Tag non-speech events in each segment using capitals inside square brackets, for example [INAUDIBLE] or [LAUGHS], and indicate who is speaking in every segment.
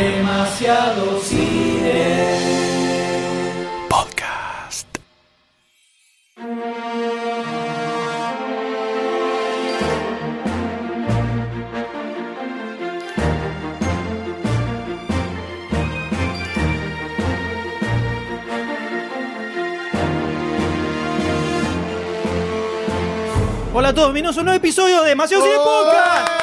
Speaker 1: Demasiado cine.
Speaker 2: Podcast.
Speaker 3: Hola a todos, bienvenidos a un nuevo episodio de Demasiado Cine Podcast.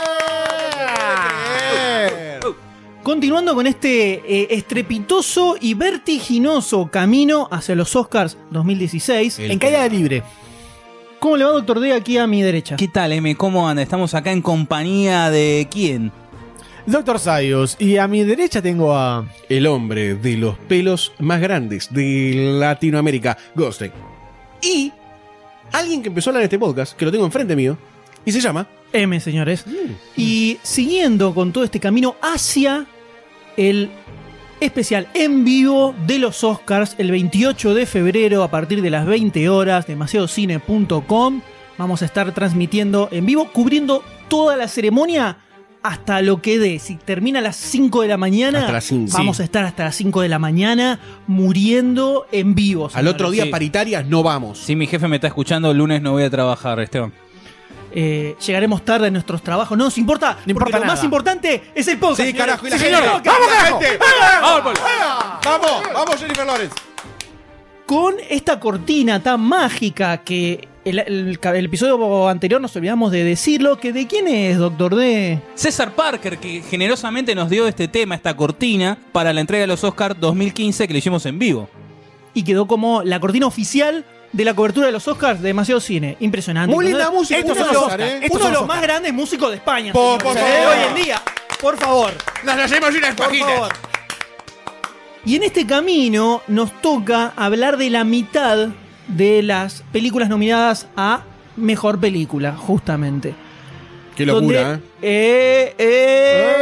Speaker 3: Continuando con este eh, estrepitoso y vertiginoso camino hacia los Oscars 2016 en caída libre. ¿Cómo le va, doctor D, aquí a mi derecha?
Speaker 4: ¿Qué tal, M? ¿Cómo anda? Estamos acá en compañía de quién?
Speaker 5: Doctor Sayos, y a mi derecha tengo a.
Speaker 6: El hombre de los pelos más grandes de Latinoamérica, Ghostek. Y alguien que empezó a hablar en este podcast, que lo tengo enfrente mío, y se llama.
Speaker 3: M, señores. Y siguiendo con todo este camino hacia el especial en vivo de los Oscars el 28 de febrero a partir de las 20 horas, demasiadocine.com. Vamos a estar transmitiendo en vivo, cubriendo toda la ceremonia hasta lo que dé. Si termina a las 5 de la mañana,
Speaker 6: Hasta las cinco.
Speaker 3: vamos
Speaker 6: Sí.
Speaker 3: a estar hasta las 5 de la mañana muriendo en vivo.
Speaker 6: Al otro día,
Speaker 4: Sí.
Speaker 6: paritarias, no vamos.
Speaker 4: Si mi jefe me está escuchando, el lunes no voy a trabajar, Esteban.
Speaker 3: Eh, llegaremos tarde en nuestros trabajos. No nos importa,
Speaker 5: No importa
Speaker 3: porque lo
Speaker 5: nada.
Speaker 3: más importante es el podcast.
Speaker 6: Sí,
Speaker 3: señores.
Speaker 6: carajo, y la
Speaker 3: Sí,
Speaker 6: gente.
Speaker 3: señor.
Speaker 6: ¡Vamos, carajo!
Speaker 4: ¡Vamos!
Speaker 6: ¡Vamos! ¡Vamos, Jennifer Lawrence!
Speaker 3: con esta cortina tan mágica que el, el- el episodio anterior nos olvidamos de decirlo, que de quién es, Doctor D.
Speaker 4: César Parker, que generosamente nos dio este tema, esta cortina, para la entrega de los Oscars 2015 que le hicimos en vivo.
Speaker 3: Y quedó como la cortina oficial de la cobertura de los Oscars de Demasiado Cine. Impresionante.
Speaker 6: Muy linda música, estos son
Speaker 3: los,
Speaker 6: ¿eh?
Speaker 3: uno de los
Speaker 6: los
Speaker 3: más grandes músicos de España.
Speaker 6: Por-
Speaker 3: señores.
Speaker 6: por
Speaker 3: De
Speaker 6: favor.
Speaker 3: hoy en día. Por favor.
Speaker 6: ¡Las hacemos unas
Speaker 3: Por favor. Y en este camino nos toca hablar de la mitad de las películas nominadas a Mejor Película, justamente.
Speaker 6: Qué locura,
Speaker 3: Donde- eh, eh,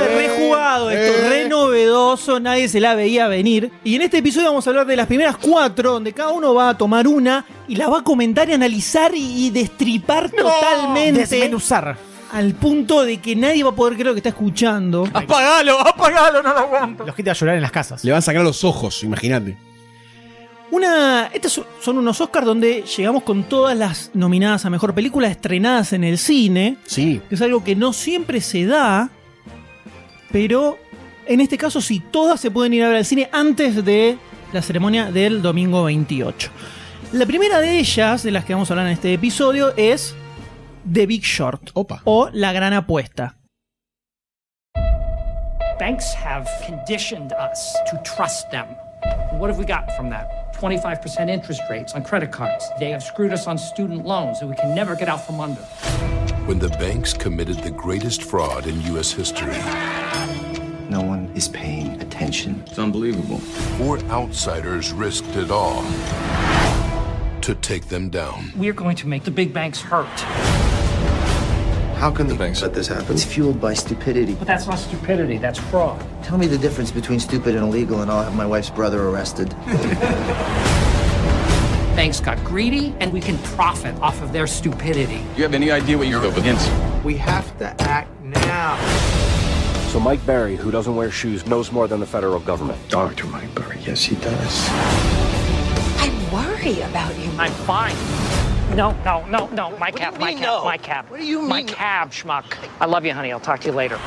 Speaker 6: Eh,
Speaker 3: rejugado esto,
Speaker 6: eh.
Speaker 3: re novedoso, nadie se la veía venir. Y en este episodio vamos a hablar de las primeras cuatro, donde cada uno va a tomar una y la va a comentar y analizar y, y destripar totalmente.
Speaker 5: Desmenuzar.
Speaker 3: Al punto de que nadie va a poder creer lo que está escuchando.
Speaker 4: ¡Apagalo! ¡Apagalo! ¡No lo aguanto!
Speaker 5: Los gente a llorar en las casas.
Speaker 6: Le van a sacar los ojos, imagínate.
Speaker 3: Una, estos son- unos Oscars donde llegamos con todas las nominadas a mejor película estrenadas en el cine.
Speaker 6: Sí.
Speaker 3: que es algo que no siempre se da, pero en este caso sí, todas se pueden ir a ver al cine antes de la ceremonia del domingo 28. La primera de ellas, de las que vamos a hablar en este episodio, es The Big Short
Speaker 6: Opa.
Speaker 3: o La Gran Apuesta.
Speaker 7: Banks have conditioned us to trust them. What have we got from that? 25% interest rates on credit cards. They have screwed us on student loans that we can never get out from under.
Speaker 8: When the banks committed the greatest fraud in U.S. history,
Speaker 9: No one is paying attention.
Speaker 10: It's unbelievable.
Speaker 8: four outsiders risked it all to take them down.
Speaker 7: We are going to make the big banks hurt.
Speaker 9: How can
Speaker 10: The banks let this happen.
Speaker 9: It's fueled by stupidity.
Speaker 7: But that's not stupidity, that's fraud.
Speaker 9: Tell me the difference between stupid and illegal, and I'll have my wife's brother arrested. [LAUGHS]
Speaker 7: Banks got greedy, and we can profit off of their stupidity.
Speaker 10: Do you have any idea what you're up against?
Speaker 11: We have to act now.
Speaker 12: So Mike Barry, who doesn't wear shoes, knows more than the federal government.
Speaker 10: Dr. Mike Barry, yes, he does.
Speaker 13: I worry about you.
Speaker 7: I'm fine. No, no, no, no. My cab, my cab, my cab.
Speaker 9: What do you
Speaker 7: My cab, schmuck. I love you, honey. I'll talk to you later.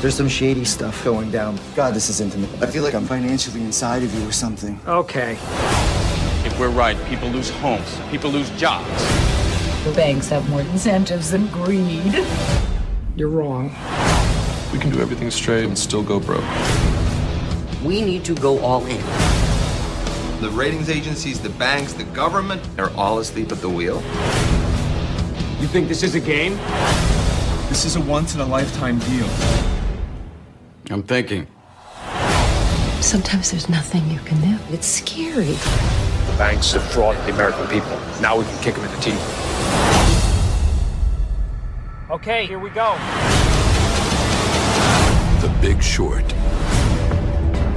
Speaker 9: There's some shady stuff going down. God, this is intimate. I feel like I'm financially inside of you or something.
Speaker 7: Okay.
Speaker 10: If we're right, people lose homes, people lose jobs.
Speaker 13: The banks have more incentives than greed.
Speaker 7: You're wrong.
Speaker 10: We can do everything straight and still go broke.
Speaker 11: We need to go all in.
Speaker 10: The ratings agencies, the banks, the government, they're all asleep at the wheel.
Speaker 11: You think this is a game?
Speaker 10: This is a once in a lifetime deal. I'm thinking.
Speaker 13: Sometimes there's nothing you can do. It's scary.
Speaker 12: The banks defrauded the American people. Now we can kick them in the teeth.
Speaker 7: Okay, here we go.
Speaker 8: The Big Short.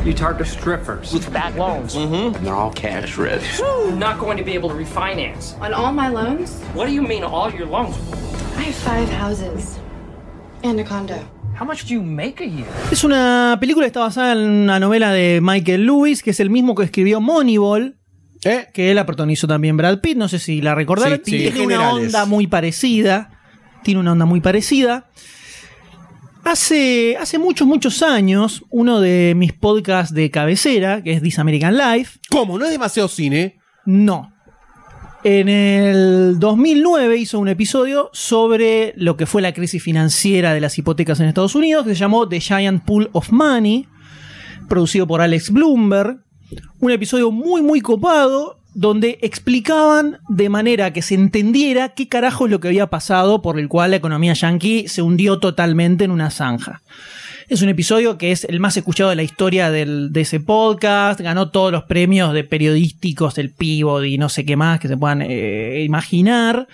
Speaker 7: You target strippers with bad loans.
Speaker 12: And they're all cash rich.
Speaker 7: You're not going to be able to refinance.
Speaker 13: On all my loans,
Speaker 7: What do you mean all your loans?
Speaker 13: I have five houses and a condo.
Speaker 7: How much do you make a year?
Speaker 3: Es una película que está basada en una novela de Michael Lewis, que es el mismo que escribió Moneyball. Que la protagonizó también Brad Pitt. No sé si la recordaron.
Speaker 6: Sí, sí.
Speaker 3: Tiene una
Speaker 6: Generales.
Speaker 3: onda muy parecida. Tiene una onda muy parecida. Hace, hace muchos, muchos años, uno de mis podcasts de cabecera, que es This American Life.
Speaker 6: ¿Cómo? ¿No es demasiado cine?
Speaker 3: No. En el 2009 hizo un episodio sobre lo que fue la crisis financiera de las hipotecas en Estados Unidos, que se llamó The Giant Pool of Money, producido por Alex Bloomberg. Un episodio muy, muy copado, donde explicaban de manera que se entendiera qué carajo es lo que había pasado por el cual la economía yankee se hundió totalmente en una zanja. Es un episodio que es el más escuchado de la historia del- de ese podcast. Ganó todos los premios de periodísticos, el Pivot y no sé qué más que se puedan eh, imaginar.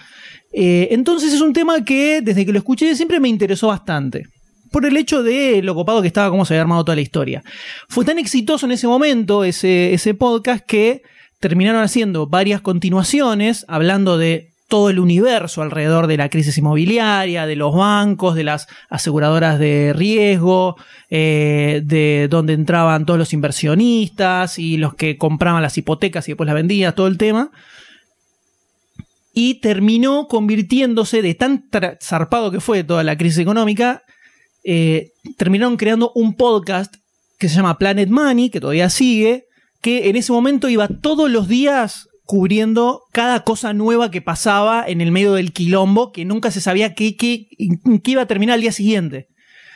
Speaker 3: Eh, entonces es un tema que desde que lo escuché siempre me interesó bastante. Por el hecho de lo copado que estaba, cómo se había armado toda la historia. Fue tan exitoso en ese momento ese, ese podcast que terminaron haciendo varias continuaciones hablando de todo el universo alrededor de la crisis inmobiliaria, de los bancos, de las aseguradoras de riesgo, eh, de donde entraban todos los inversionistas y los que compraban las hipotecas y después las vendían, todo el tema. Y terminó convirtiéndose de tan zarpado que fue toda la crisis económica, eh, terminaron creando un podcast que se llama Planet Money, que todavía sigue, que en ese momento iba todos los días cubriendo cada cosa nueva que pasaba en el medio del quilombo, que nunca se sabía qué, qué- qué iba a terminar al día siguiente.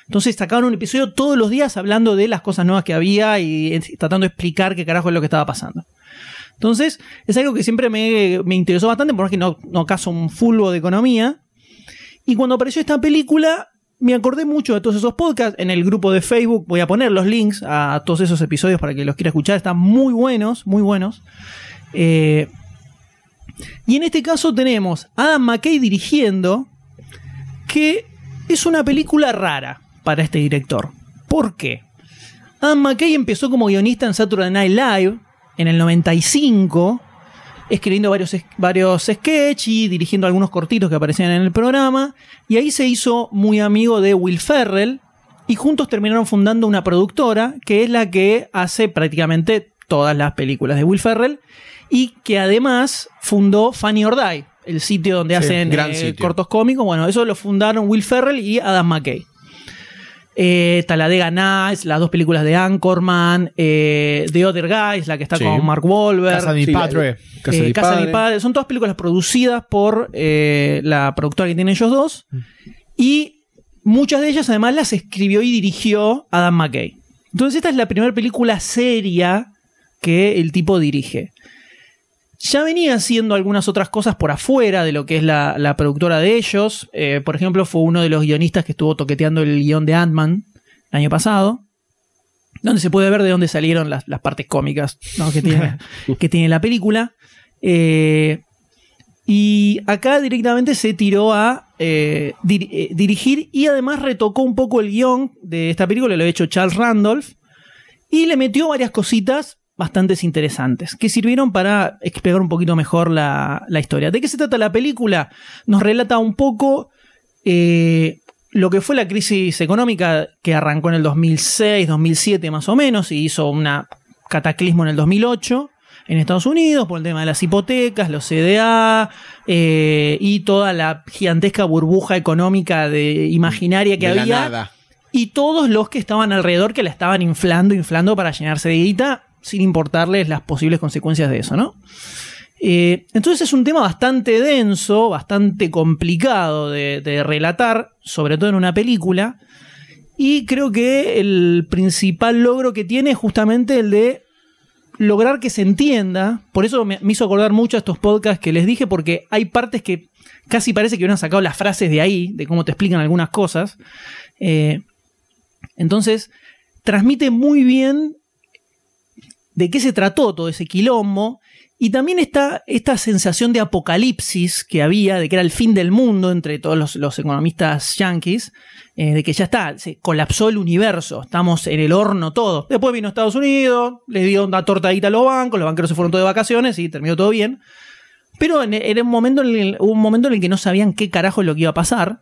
Speaker 3: Entonces sacaban un episodio todos los días hablando de las cosas nuevas que había y tratando de explicar qué carajo es lo que estaba pasando. Entonces, es algo que siempre me, me interesó bastante, porque no, no caso un fulbo de economía. Y cuando apareció esta película, me acordé mucho de todos esos podcasts. En el grupo de Facebook voy a poner los links a todos esos episodios para que los quiera escuchar. Están muy buenos, muy buenos. Eh, y en este caso tenemos a Adam McKay dirigiendo, que es una película rara para este director. ¿Por qué? Adam McKay empezó como guionista en Saturday Night Live en el 95, escribiendo varios, varios sketches y dirigiendo algunos cortitos que aparecían en el programa. Y ahí se hizo muy amigo de Will Ferrell y juntos terminaron fundando una productora que es la que hace prácticamente todas las películas de Will Ferrell y que además fundó Funny or Die, el sitio donde
Speaker 6: Sí,
Speaker 3: hacen eh,
Speaker 6: sitio.
Speaker 3: cortos cómicos. Bueno, eso lo fundaron Will Ferrell y Adam McKay. Eh, Talladega Nights, las dos películas de Anchorman, eh, The Other Guys, la que está
Speaker 6: Sí.
Speaker 3: con Mark Wahlberg.
Speaker 5: Casa de mi
Speaker 6: Sí,
Speaker 5: padre.
Speaker 6: Casa de
Speaker 3: Eh,
Speaker 6: mi
Speaker 3: Casa de mi
Speaker 6: padre.
Speaker 3: padre. Son todas películas producidas por eh, la productora que tienen ellos dos. Y muchas de ellas además las escribió y dirigió Adam McKay. Entonces esta es la primera película seria que el tipo dirige. Ya venía haciendo algunas otras cosas por afuera de lo que es la, la productora de ellos. Eh, por ejemplo, fue uno de los guionistas que estuvo toqueteando el guion de Ant-Man el año pasado. Donde se puede ver de dónde salieron las, las partes cómicas ¿no? que, tiene, [LAUGHS] que tiene la película. Eh, y acá directamente se tiró a eh, dir- eh, dirigir y además retocó un poco el guion de esta película, lo ha hecho Charles Randolph, y le metió varias cositas bastante interesantes que sirvieron para explicar un poquito mejor la, la historia. ¿De qué se trata la película? Nos relata un poco eh, lo que fue la crisis económica que arrancó en el 2006, 2007 más o menos, y hizo un cataclismo en el 2008 en Estados Unidos por el tema de las hipotecas, los CDA eh, y toda la gigantesca burbuja económica de imaginaria que
Speaker 6: De la
Speaker 3: había
Speaker 6: nada.
Speaker 3: y todos los que estaban alrededor que la estaban inflando, inflando para llenarse de guita sin importarles las posibles consecuencias de eso, ¿no? Eh, entonces es un tema bastante denso, bastante complicado de, relatar, sobre todo en una película, y creo que el principal logro que tiene es justamente el de lograr que se entienda. Por eso me, me hizo acordar mucho a estos podcasts que les dije, porque hay partes que casi parece que hubieran sacado las frases de ahí, de cómo te explican algunas cosas. Eh, entonces, transmite muy bien de qué se trató todo ese quilombo. Y también está esta sensación de apocalipsis que había, de que era el fin del mundo entre todos los, economistas yanquis, eh, de que ya está, se colapsó el universo, estamos en el horno todo. Después vino Estados Unidos, le dio una tortadita a los bancos, los banqueros se fueron todos de vacaciones y terminó todo bien. Pero era un momento en el, un momento en el que no sabían qué carajo es lo que iba a pasar.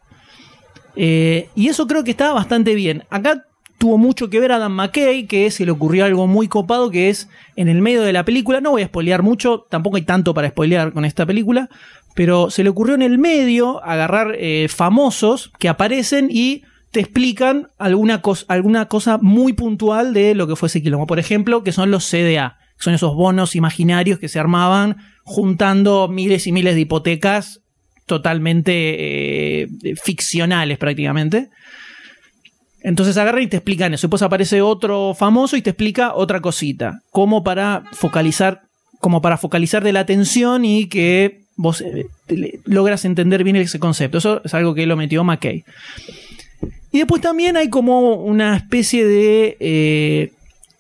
Speaker 3: Eh, y eso creo que está bastante bien. Acá tuvo mucho que ver Adam McKay, que se le ocurrió algo muy copado, que es en el medio de la película, no voy a spoilear mucho, tampoco hay tanto para spoilear con esta película, pero se le ocurrió en el medio agarrar eh, famosos que aparecen y te explican alguna, cos- alguna cosa muy puntual de lo que fue ese quilombo. Por ejemplo, que son los CDA, que son esos bonos imaginarios que se armaban juntando miles y miles de hipotecas totalmente eh, ficcionales prácticamente. Entonces agarran y te explican eso. Después aparece otro famoso y te explica otra cosita. Como para focalizar, como para focalizar de la atención y que vos eh, logras entender bien ese concepto. Eso es algo que lo metió McKay. Y después también hay como una especie de. eh,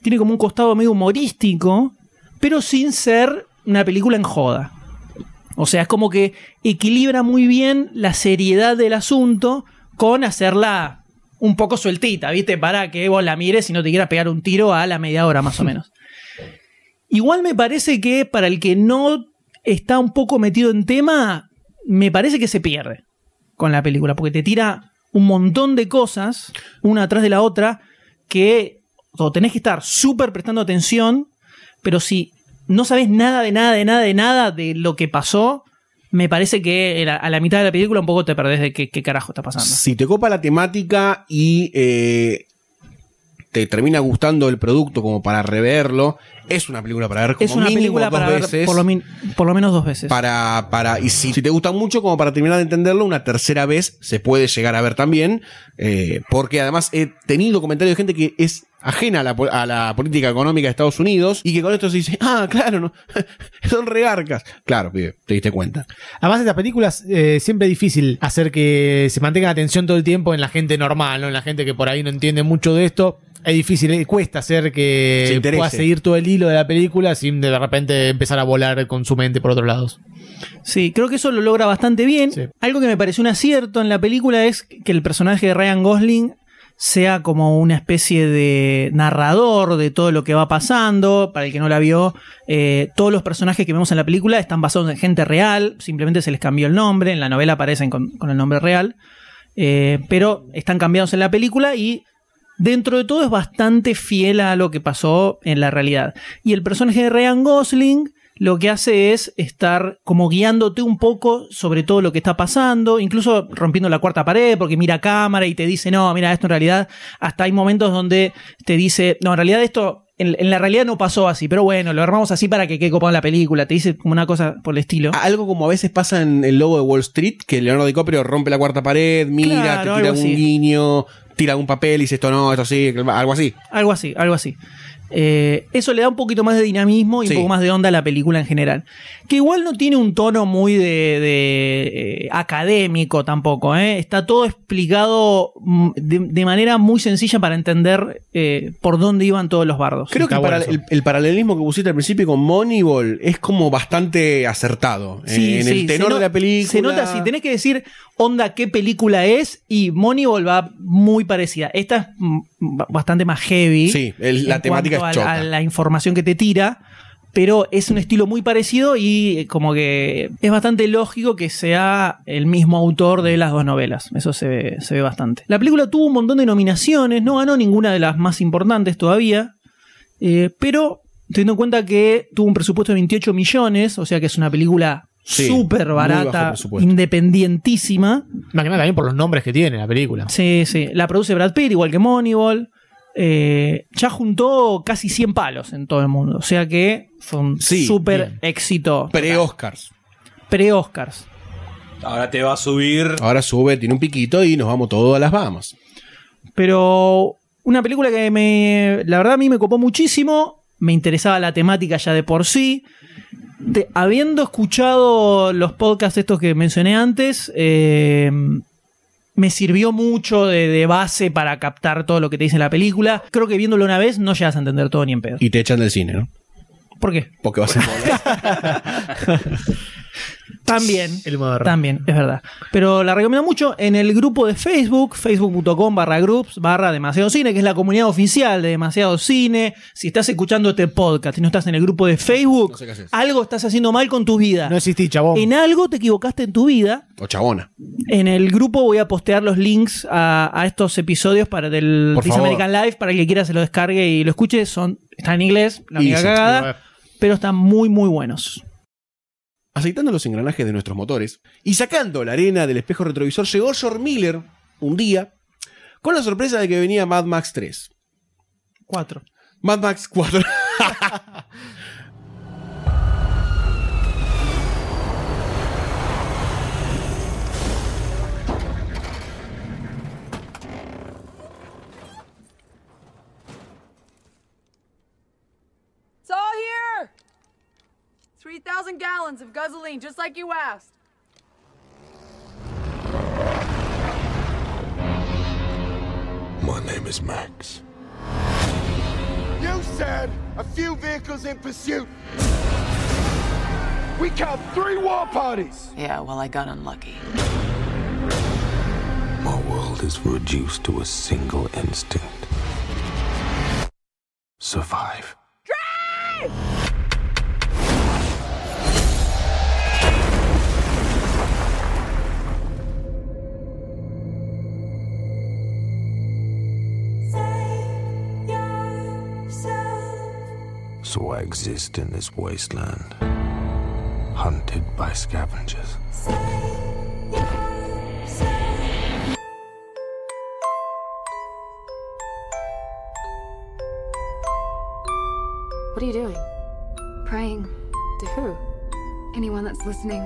Speaker 3: tiene como un costado medio humorístico, pero sin ser una película en joda. O sea, es como que equilibra muy bien la seriedad del asunto con hacerla un poco sueltita, ¿viste? Para que vos la mires y no te quieras pegar un tiro a la media hora más o menos. [LAUGHS] Igual me parece que para el que no está un poco metido en tema, me parece que se pierde con la película, porque te tira un montón de cosas, una atrás de la otra, que o tenés que estar súper prestando atención, pero si no sabes nada de nada, de nada, de nada de lo que pasó, me parece que a la mitad de la película un poco te perdés de qué, qué carajo está pasando.
Speaker 6: Si te copa la temática y eh, te termina gustando el producto como para reverlo, es una película para ver como
Speaker 3: es una
Speaker 6: mínimo
Speaker 3: película
Speaker 6: dos
Speaker 3: para ver
Speaker 6: veces.
Speaker 3: por lo, por lo menos dos veces.
Speaker 6: para, para, y si, si te gusta mucho, como para terminar de entenderlo, una tercera vez se puede llegar a ver también, eh, porque además he tenido comentarios de gente que es ajena a la, a la política económica de Estados Unidos y que con esto se dice, [LAUGHS] ah, claro, no, [LAUGHS] son regarcas. Claro, pibe, te diste cuenta.
Speaker 5: Además, estas películas eh, siempre es difícil hacer que se mantenga la atención todo el tiempo en la gente normal, ¿no? En la gente que por ahí no entiende mucho de esto. Es difícil, eh, cuesta hacer que pueda seguir todo el hilo de la película sin de repente empezar a volar con su mente por otros lados.
Speaker 3: Sí, creo que eso lo logra bastante bien. Algo que me pareció un acierto en la película es que el personaje de Ryan Gosling sea como una especie de narrador de todo lo que va pasando. Para el que no la vio, eh, todos los personajes que vemos en la película están basados en gente real, simplemente se les cambió el nombre, en la novela aparecen con, el nombre real, Eh, pero están cambiados en la película y dentro de todo es bastante fiel a lo que pasó en la realidad. Y el personaje de Ryan Gosling lo que hace es estar como guiándote un poco sobre todo lo que está pasando, incluso rompiendo la cuarta pared porque mira a cámara y te dice, no, mira, esto en realidad, hasta hay momentos donde te dice, no, en realidad esto, en, en la realidad no pasó así, pero bueno, lo armamos así para que quede copado en la película, te dice como una cosa por el estilo.
Speaker 6: Algo como a veces pasa en el logo de Wall Street, que Leonardo DiCaprio rompe la cuarta pared, mira,
Speaker 3: Claro,
Speaker 6: te tira un guiño, tira un papel y dice esto no, esto sí, algo así.
Speaker 3: Algo así, algo así. Eh, eso le da un poquito más de dinamismo y
Speaker 6: Sí.
Speaker 3: un poco más de onda a la película en general. Que igual no tiene un tono muy de, de, eh, académico tampoco. ¿eh? Está todo explicado mm, de, de manera muy sencilla para entender eh, por dónde iban todos los bardos.
Speaker 6: Creo que el, para- el- el paralelismo que pusiste al principio con Moneyball es como bastante acertado.
Speaker 3: Sí,
Speaker 6: en
Speaker 3: sí,
Speaker 6: el tenor
Speaker 3: se
Speaker 6: de la película.
Speaker 3: Se nota así, tenés que decir onda qué película es y Moneyball va muy parecida. Esta es mm, bastante más heavy.
Speaker 6: Sí, el- la temática es
Speaker 3: a, a la información que te tira. Pero es un estilo muy parecido y eh, como que es bastante lógico que sea el mismo autor de las dos novelas. Eso se ve, se ve bastante. La película tuvo un montón de nominaciones, no ganó ninguna de las más importantes todavía. eh, pero teniendo en cuenta que tuvo un presupuesto de 28 millones, o sea que es una película súper barata, independientísima.
Speaker 5: Más que nada también por los nombres que tiene la película.
Speaker 3: Sí, sí. La produce Brad Pitt, igual que Moneyball. Eh, ya juntó casi 100 palos en todo el mundo. O sea que fue un súper éxito.
Speaker 6: Pre-Oscars.
Speaker 3: Pre-Oscars.
Speaker 4: Ahora te va a subir.
Speaker 6: Ahora sube, tiene un piquito y nos vamos todos a las Bahamas.
Speaker 3: Pero una película que me. La verdad a mí me copó muchísimo. Me interesaba la temática ya de por sí. De- habiendo escuchado los podcasts estos que mencioné antes, eh, me sirvió mucho de, de base para captar todo lo que te dice la película. Creo que viéndolo una vez no llegas a entender todo ni en pedo.
Speaker 6: Y te echan del cine, ¿no?
Speaker 3: ¿Por qué?
Speaker 6: Porque vas a [LAUGHS]
Speaker 3: También.
Speaker 5: El modo
Speaker 3: También, es verdad. Pero la recomiendo mucho en el grupo de Facebook, facebook.com barra groups barra demasiado cine, que es la comunidad oficial de demasiado cine. Si estás escuchando este podcast y no estás en el grupo de Facebook,
Speaker 6: sé qué haces.
Speaker 3: algo estás haciendo mal con tu vida.
Speaker 5: No existí, chabón.
Speaker 3: En algo te equivocaste en tu vida.
Speaker 6: O chabona.
Speaker 3: En el grupo voy a postear los links a, a estos episodios para del
Speaker 6: Por
Speaker 3: This
Speaker 6: favor.
Speaker 3: American Life para el que quiera se lo descargue y lo escuche. Son, están en inglés, la
Speaker 6: Y
Speaker 3: única cagada, pero están muy, muy buenos.
Speaker 6: Aceitando los engranajes de nuestros motores y sacando la arena del espejo retrovisor, llegó George Miller un día con la sorpresa de que venía Mad Max 3.
Speaker 3: Cuatro.
Speaker 6: Mad Max 4. [LAUGHS]
Speaker 1: 3,000 gallons of gasoline, just like you asked.
Speaker 8: My name is Max.
Speaker 2: You said a few vehicles in pursuit. We count three war parties.
Speaker 13: Yeah, well, I got unlucky.
Speaker 8: My world is reduced to a single instinct survive. I exist in this wasteland, hunted by scavengers.
Speaker 14: What are you doing? Praying. To who? Anyone that's listening.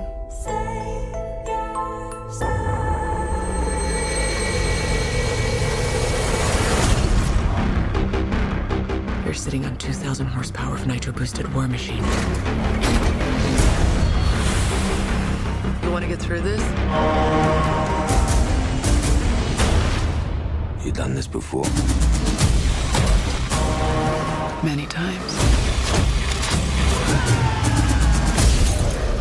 Speaker 13: You're sitting on 2,000 horsepower of nitro boosted war machine. You want to get through this?
Speaker 8: You've done this before?
Speaker 13: Many times.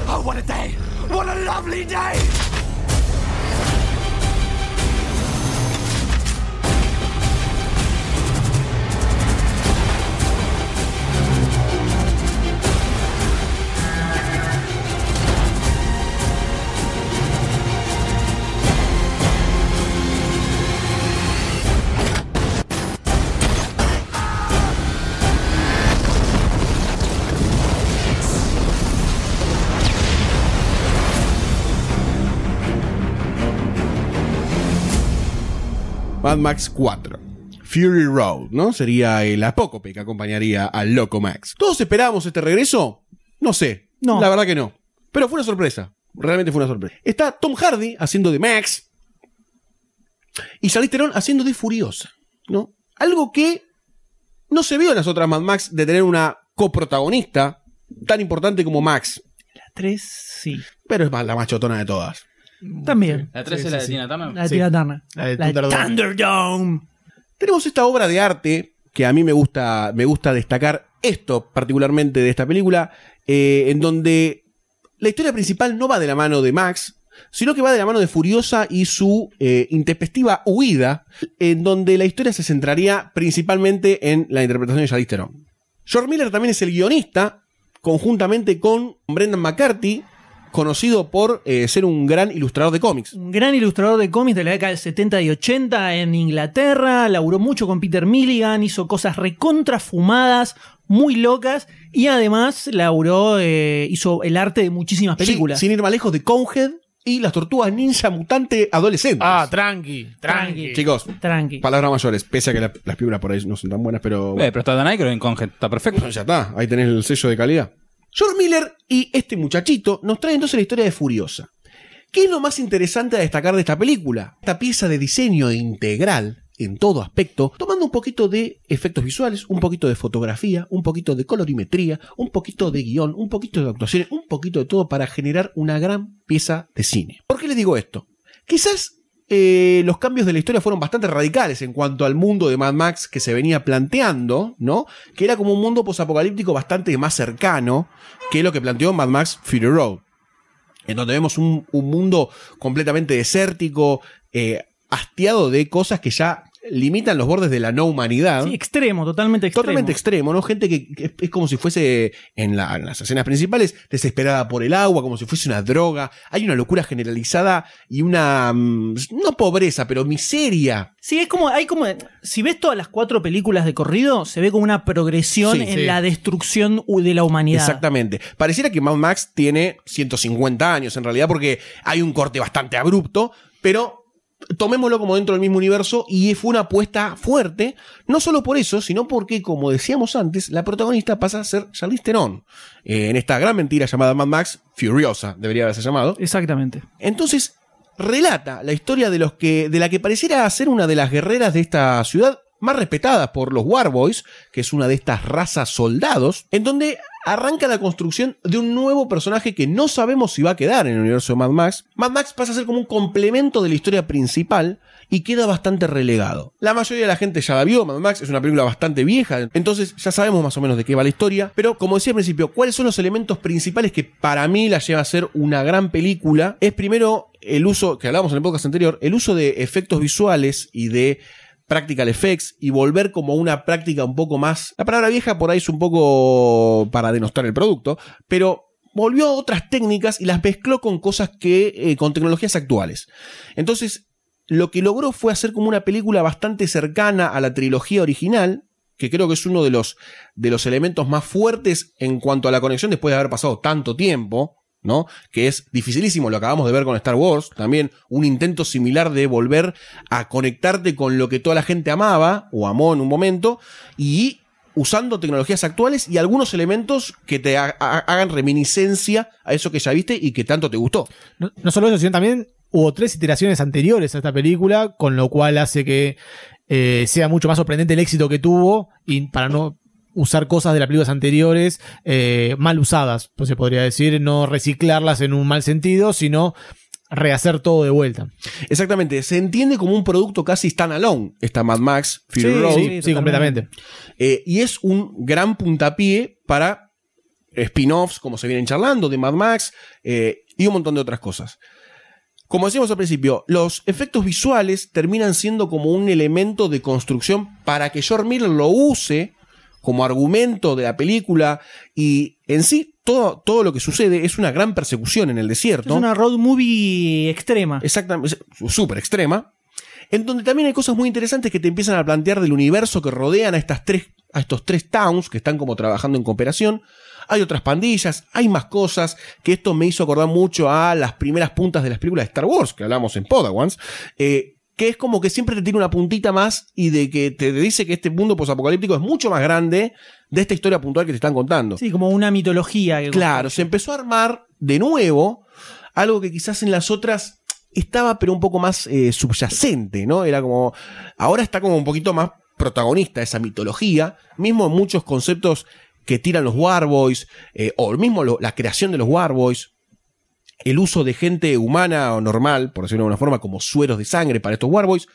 Speaker 2: Oh, what a day! What a lovely day!
Speaker 6: Mad Max 4. Fury Road, ¿no? Sería el apócope que acompañaría al Loco Max. ¿Todos esperábamos este regreso? No sé.
Speaker 3: No.
Speaker 6: La verdad que no. Pero fue una sorpresa. Realmente fue una sorpresa. Está Tom Hardy haciendo de Max. Y Charlize Theron haciendo de Furiosa, ¿no? Algo que no se vio en las otras Mad Max de tener una coprotagonista tan importante como Max.
Speaker 3: La 3, sí.
Speaker 6: Pero es más la machotona de todas.
Speaker 3: También.
Speaker 4: ¿La 3 es la de Tina Turner?
Speaker 3: La de Tina Turner.
Speaker 6: La de
Speaker 3: La de
Speaker 6: Thunderdome.
Speaker 3: Thunderdome.
Speaker 6: Tenemos esta obra de arte que a mí me gusta, me gusta destacar esto particularmente de esta película, eh, en donde la historia principal no va de la mano de Max, sino que va de la mano de Furiosa y su eh, intempestiva huida, en donde la historia se centraría principalmente en la interpretación de Charlize Theron. George Miller también es el guionista, conjuntamente con Brendan McCarthy, conocido por eh, ser un gran ilustrador de cómics.
Speaker 3: Un gran ilustrador de cómics de la década del 70 y 80 en Inglaterra, laburó mucho con Peter Milligan, hizo cosas recontrafumadas, muy locas, y además laburó, eh, hizo el arte de muchísimas películas.
Speaker 6: Sí, sin ir más lejos de Conehead y las tortugas ninja mutante adolescentes.
Speaker 5: Ah, tranqui, tranqui.
Speaker 6: Chicos,
Speaker 3: Tranqui.
Speaker 6: palabras mayores, pese a que la- las películas por ahí no son tan buenas, pero.
Speaker 4: Eh, pero está Dan Aykroyd en Conget, está perfecto.
Speaker 6: Ya está, ahí tenés el sello de calidad. George Miller y este muchachito nos traen entonces la historia de Furiosa. ¿Qué es lo más interesante a destacar de esta película? Esta pieza de diseño integral en todo aspecto, tomando un poquito de efectos visuales, un poquito de fotografía, un poquito de colorimetría, un poquito de guion, un poquito de actuaciones, un poquito de todo para generar una gran pieza de cine. ¿Por qué les digo esto? Quizás eh, los cambios de la historia fueron bastante radicales en cuanto al mundo de Mad Max que se venía planteando, ¿no? Que era como un mundo posapocalíptico bastante más cercano que lo que planteó Mad Max Fury Road. en donde vemos un, un mundo completamente desértico, eh, hastiado de cosas que ya limitan los bordes de la no humanidad.
Speaker 3: Sí, extremo, totalmente extremo.
Speaker 6: Totalmente extremo, ¿no? Gente que, que es, como si fuese en, la- en las escenas principales desesperada por el agua, como si fuese una droga. Hay una locura generalizada y una, mm, no pobreza, pero miseria.
Speaker 3: Sí, es como, hay como, si ves todas las cuatro películas de corrido, se ve como una progresión
Speaker 6: Sí,
Speaker 3: en
Speaker 6: sí.
Speaker 3: la destrucción de la humanidad.
Speaker 6: Exactamente. Pareciera que Mad Max tiene 150 años en realidad porque hay un corte bastante abrupto, pero tomémoslo como dentro del mismo universo y fue una apuesta fuerte, no solo por eso, sino porque, como decíamos antes, la protagonista pasa a ser Charlize Theron eh, en esta gran mentira llamada Mad Max Furiosa, debería haberse llamado.
Speaker 3: Exactamente.
Speaker 6: Entonces, relata la historia de los que de la que pareciera ser una de las guerreras de esta ciudad más respetadas por los Warboys, que es una de estas razas soldados, en donde arranca la construcción de un nuevo personaje que no sabemos si va a quedar en el universo de Mad Max. Mad Max pasa a ser como un complemento de la historia principal y queda bastante relegado. La mayoría de la gente ya la vio, Mad Max es una película bastante vieja, entonces ya sabemos más o menos de qué va la historia, pero como decía al principio, ¿cuáles son los elementos principales que para mí la lleva a ser una gran película? Es primero el uso, que hablábamos en el podcast anterior, el uso de efectos visuales y de practical effects y volver como una práctica un poco más... La palabra vieja por ahí es un poco para denostar el producto, pero volvió a otras técnicas y las mezcló con cosas que... eh, con tecnologías actuales. Entonces, lo que logró fue hacer como una película bastante cercana a la trilogía original, que creo que es uno de los, de los elementos más fuertes en cuanto a la conexión después de haber pasado tanto tiempo, ¿no? Que es dificilísimo, lo acabamos de ver con Star Wars, también un intento similar de volver a conectarte con lo que toda la gente amaba o amó en un momento y usando tecnologías actuales y algunos elementos que te ha- ha- hagan reminiscencia a eso que ya viste y que tanto te gustó.
Speaker 5: No, no solo eso, sino también hubo tres iteraciones anteriores a esta película, con lo cual hace que eh, sea mucho más sorprendente el éxito que tuvo y para no usar cosas de las películas anteriores eh, mal usadas, pues se podría decir, no reciclarlas en un mal sentido, sino rehacer todo de vuelta.
Speaker 6: Exactamente, se entiende como un producto casi standalone, esta Mad Max Fury
Speaker 5: Sí,
Speaker 6: Road.
Speaker 5: sí, sí, completamente.
Speaker 6: Eh, y es un gran puntapié para spin-offs, como se vienen charlando, de Mad Max eh, y un montón de otras cosas. Como decíamos al principio, los efectos visuales terminan siendo como un elemento de construcción para que George Miller lo use como argumento de la película y en sí todo, todo lo que sucede es una gran persecución en el desierto.
Speaker 3: Es una road movie extrema.
Speaker 6: Exactamente, súper extrema. En donde también hay cosas muy interesantes que te empiezan a plantear del universo que rodean a, estas tres, a estos tres towns que están como trabajando en cooperación. Hay otras pandillas, hay más cosas, que esto me hizo acordar mucho a las primeras puntas de las películas de Star Wars, que hablamos en Podawans, eh, que es como que siempre te tiene una puntita más y de que te dice que este mundo posapocalíptico es mucho más grande de esta historia puntual que te están contando.
Speaker 3: Sí, como una mitología. que-
Speaker 6: Claro, se empezó a armar de nuevo algo que quizás en las otras estaba pero un poco más eh, subyacente, ¿no? Era como, ahora está como un poquito más protagonista esa mitología, mismo en muchos conceptos que tiran los Warboys, eh, o mismo lo- la creación de los Warboys, el uso de gente humana o normal, por decirlo de alguna forma, como sueros de sangre para estos Warboys,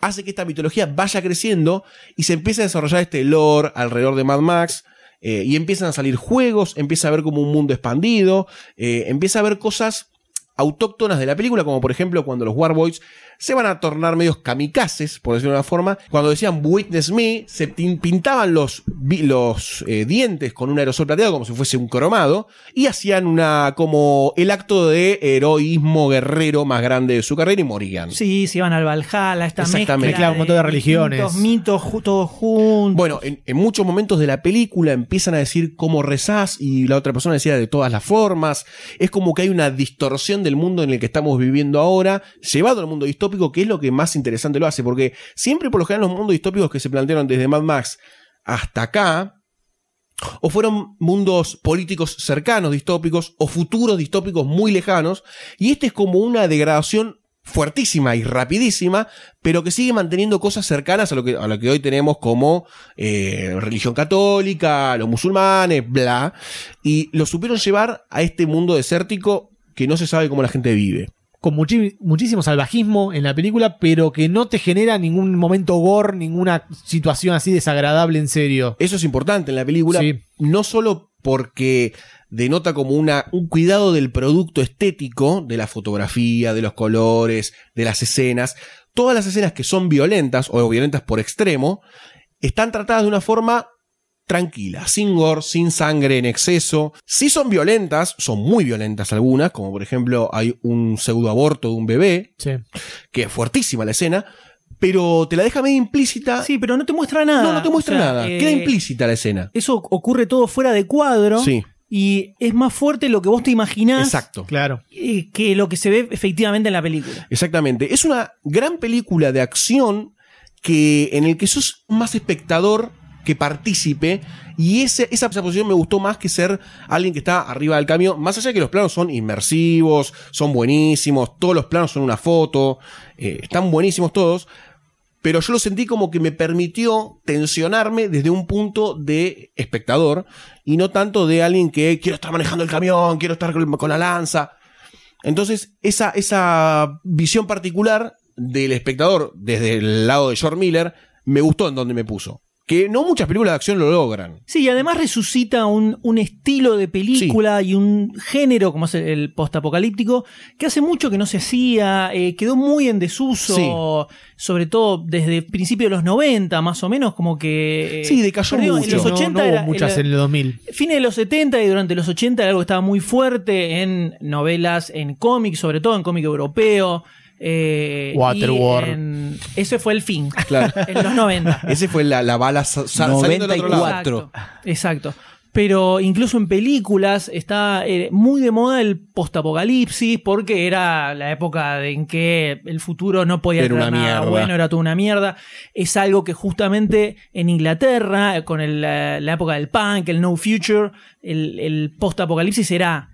Speaker 6: hace que esta mitología vaya creciendo y se empieza a desarrollar este lore alrededor de Mad Max. eh, y empiezan a salir juegos, empieza a ver como un mundo expandido, eh, empieza a ver cosas autóctonas de la película, como por ejemplo cuando los Warboys se van a tornar medios kamikazes, por decirlo de una forma. Cuando decían Witness Me, se pintaban los, los eh, dientes con un aerosol plateado como si fuese un cromado y hacían una como el acto de heroísmo guerrero más grande de su carrera y morían.
Speaker 3: Sí, se iban al Valhalla, esta
Speaker 6: Exactamente.
Speaker 3: mezcla
Speaker 6: montón de
Speaker 5: religiones.
Speaker 3: distintos mitos ju- todos juntos.
Speaker 6: Bueno, en, en muchos momentos de la película empiezan a decir cómo rezás y la otra persona decía de todas las formas. Es como que hay una distorsión del mundo en el que estamos viviendo ahora, llevado al mundo distópico, que es lo que más interesante lo hace, porque siempre por lo general los mundos distópicos que se plantearon desde Mad Max hasta acá, o fueron mundos políticos cercanos distópicos, o futuros distópicos muy lejanos, y este es como una degradación fuertísima y rapidísima, pero que sigue manteniendo cosas cercanas a lo que, a lo que hoy tenemos como eh, religión católica, los musulmanes, bla, y lo supieron llevar a este mundo desértico que no se sabe cómo la gente vive.
Speaker 5: Con muchísimo salvajismo en la película, pero que no te genera ningún momento gore, ninguna situación así desagradable en serio.
Speaker 6: Eso es importante en la película, no solo porque denota como una, un cuidado del producto estético, de la fotografía, de los colores, de las escenas. Todas las escenas que son violentas o violentas por extremo, están tratadas de una forma tranquila, sin gore, sin sangre en exceso. Si son violentas, son muy violentas algunas, como por ejemplo hay un pseudoaborto de un bebé,
Speaker 5: Sí.
Speaker 6: que es fuertísima la escena, pero te la deja medio implícita.
Speaker 3: Sí, pero no te muestra nada.
Speaker 6: No, no te muestra
Speaker 3: O sea,
Speaker 6: nada.
Speaker 3: eh,
Speaker 6: Queda implícita la escena.
Speaker 3: Eso ocurre todo fuera de cuadro.
Speaker 6: Sí.
Speaker 3: Y es más fuerte lo que vos te imaginás
Speaker 6: Exacto.
Speaker 5: Claro.
Speaker 3: eh, que lo que se ve efectivamente en la película.
Speaker 6: Exactamente. Es una gran película de acción que, en el que sos más espectador que partícipe. Y esa, esa posición me gustó más que ser alguien que está arriba del camión. Más allá de que los planos son inmersivos, son buenísimos, todos los planos son una foto, eh, están buenísimos todos. Pero yo lo sentí como que me permitió tensionarme desde un punto de espectador y no tanto de alguien que quiero estar manejando el camión, quiero estar con la lanza. Entonces, esa, esa visión particular del espectador desde el lado de George Miller me gustó en donde me puso. Que no muchas películas de acción lo logran.
Speaker 3: Sí, y además resucita un, un estilo de película y un género, como es el, el postapocalíptico, que hace mucho que no se hacía, eh, quedó muy en desuso, sobre todo desde principios de los 90, más o menos, como que... eh,
Speaker 5: Sí, decayó mucho.
Speaker 3: En los
Speaker 5: No-
Speaker 3: 80
Speaker 5: no hubo
Speaker 3: era-
Speaker 5: muchas en el 2000.
Speaker 3: Fines de los 70 y durante los 80 era algo que estaba muy fuerte en novelas, en cómics, sobre todo en cómic europeo. Eh, y
Speaker 5: Waterworld.
Speaker 3: en- ese fue el fin.
Speaker 6: Claro. [LAUGHS]
Speaker 3: En los 90.
Speaker 6: Ese fue la, la bala sa- sa- saliendo del otro lado.
Speaker 3: Exacto, exacto. Pero incluso en películas está eh, muy de moda el postapocalipsis porque era la época en que el futuro no podía
Speaker 6: Era una
Speaker 3: nada
Speaker 6: mierda.
Speaker 3: bueno, era toda una mierda. Es algo que justamente en Inglaterra, con el, la época del punk, el no future, el, el postapocalipsis era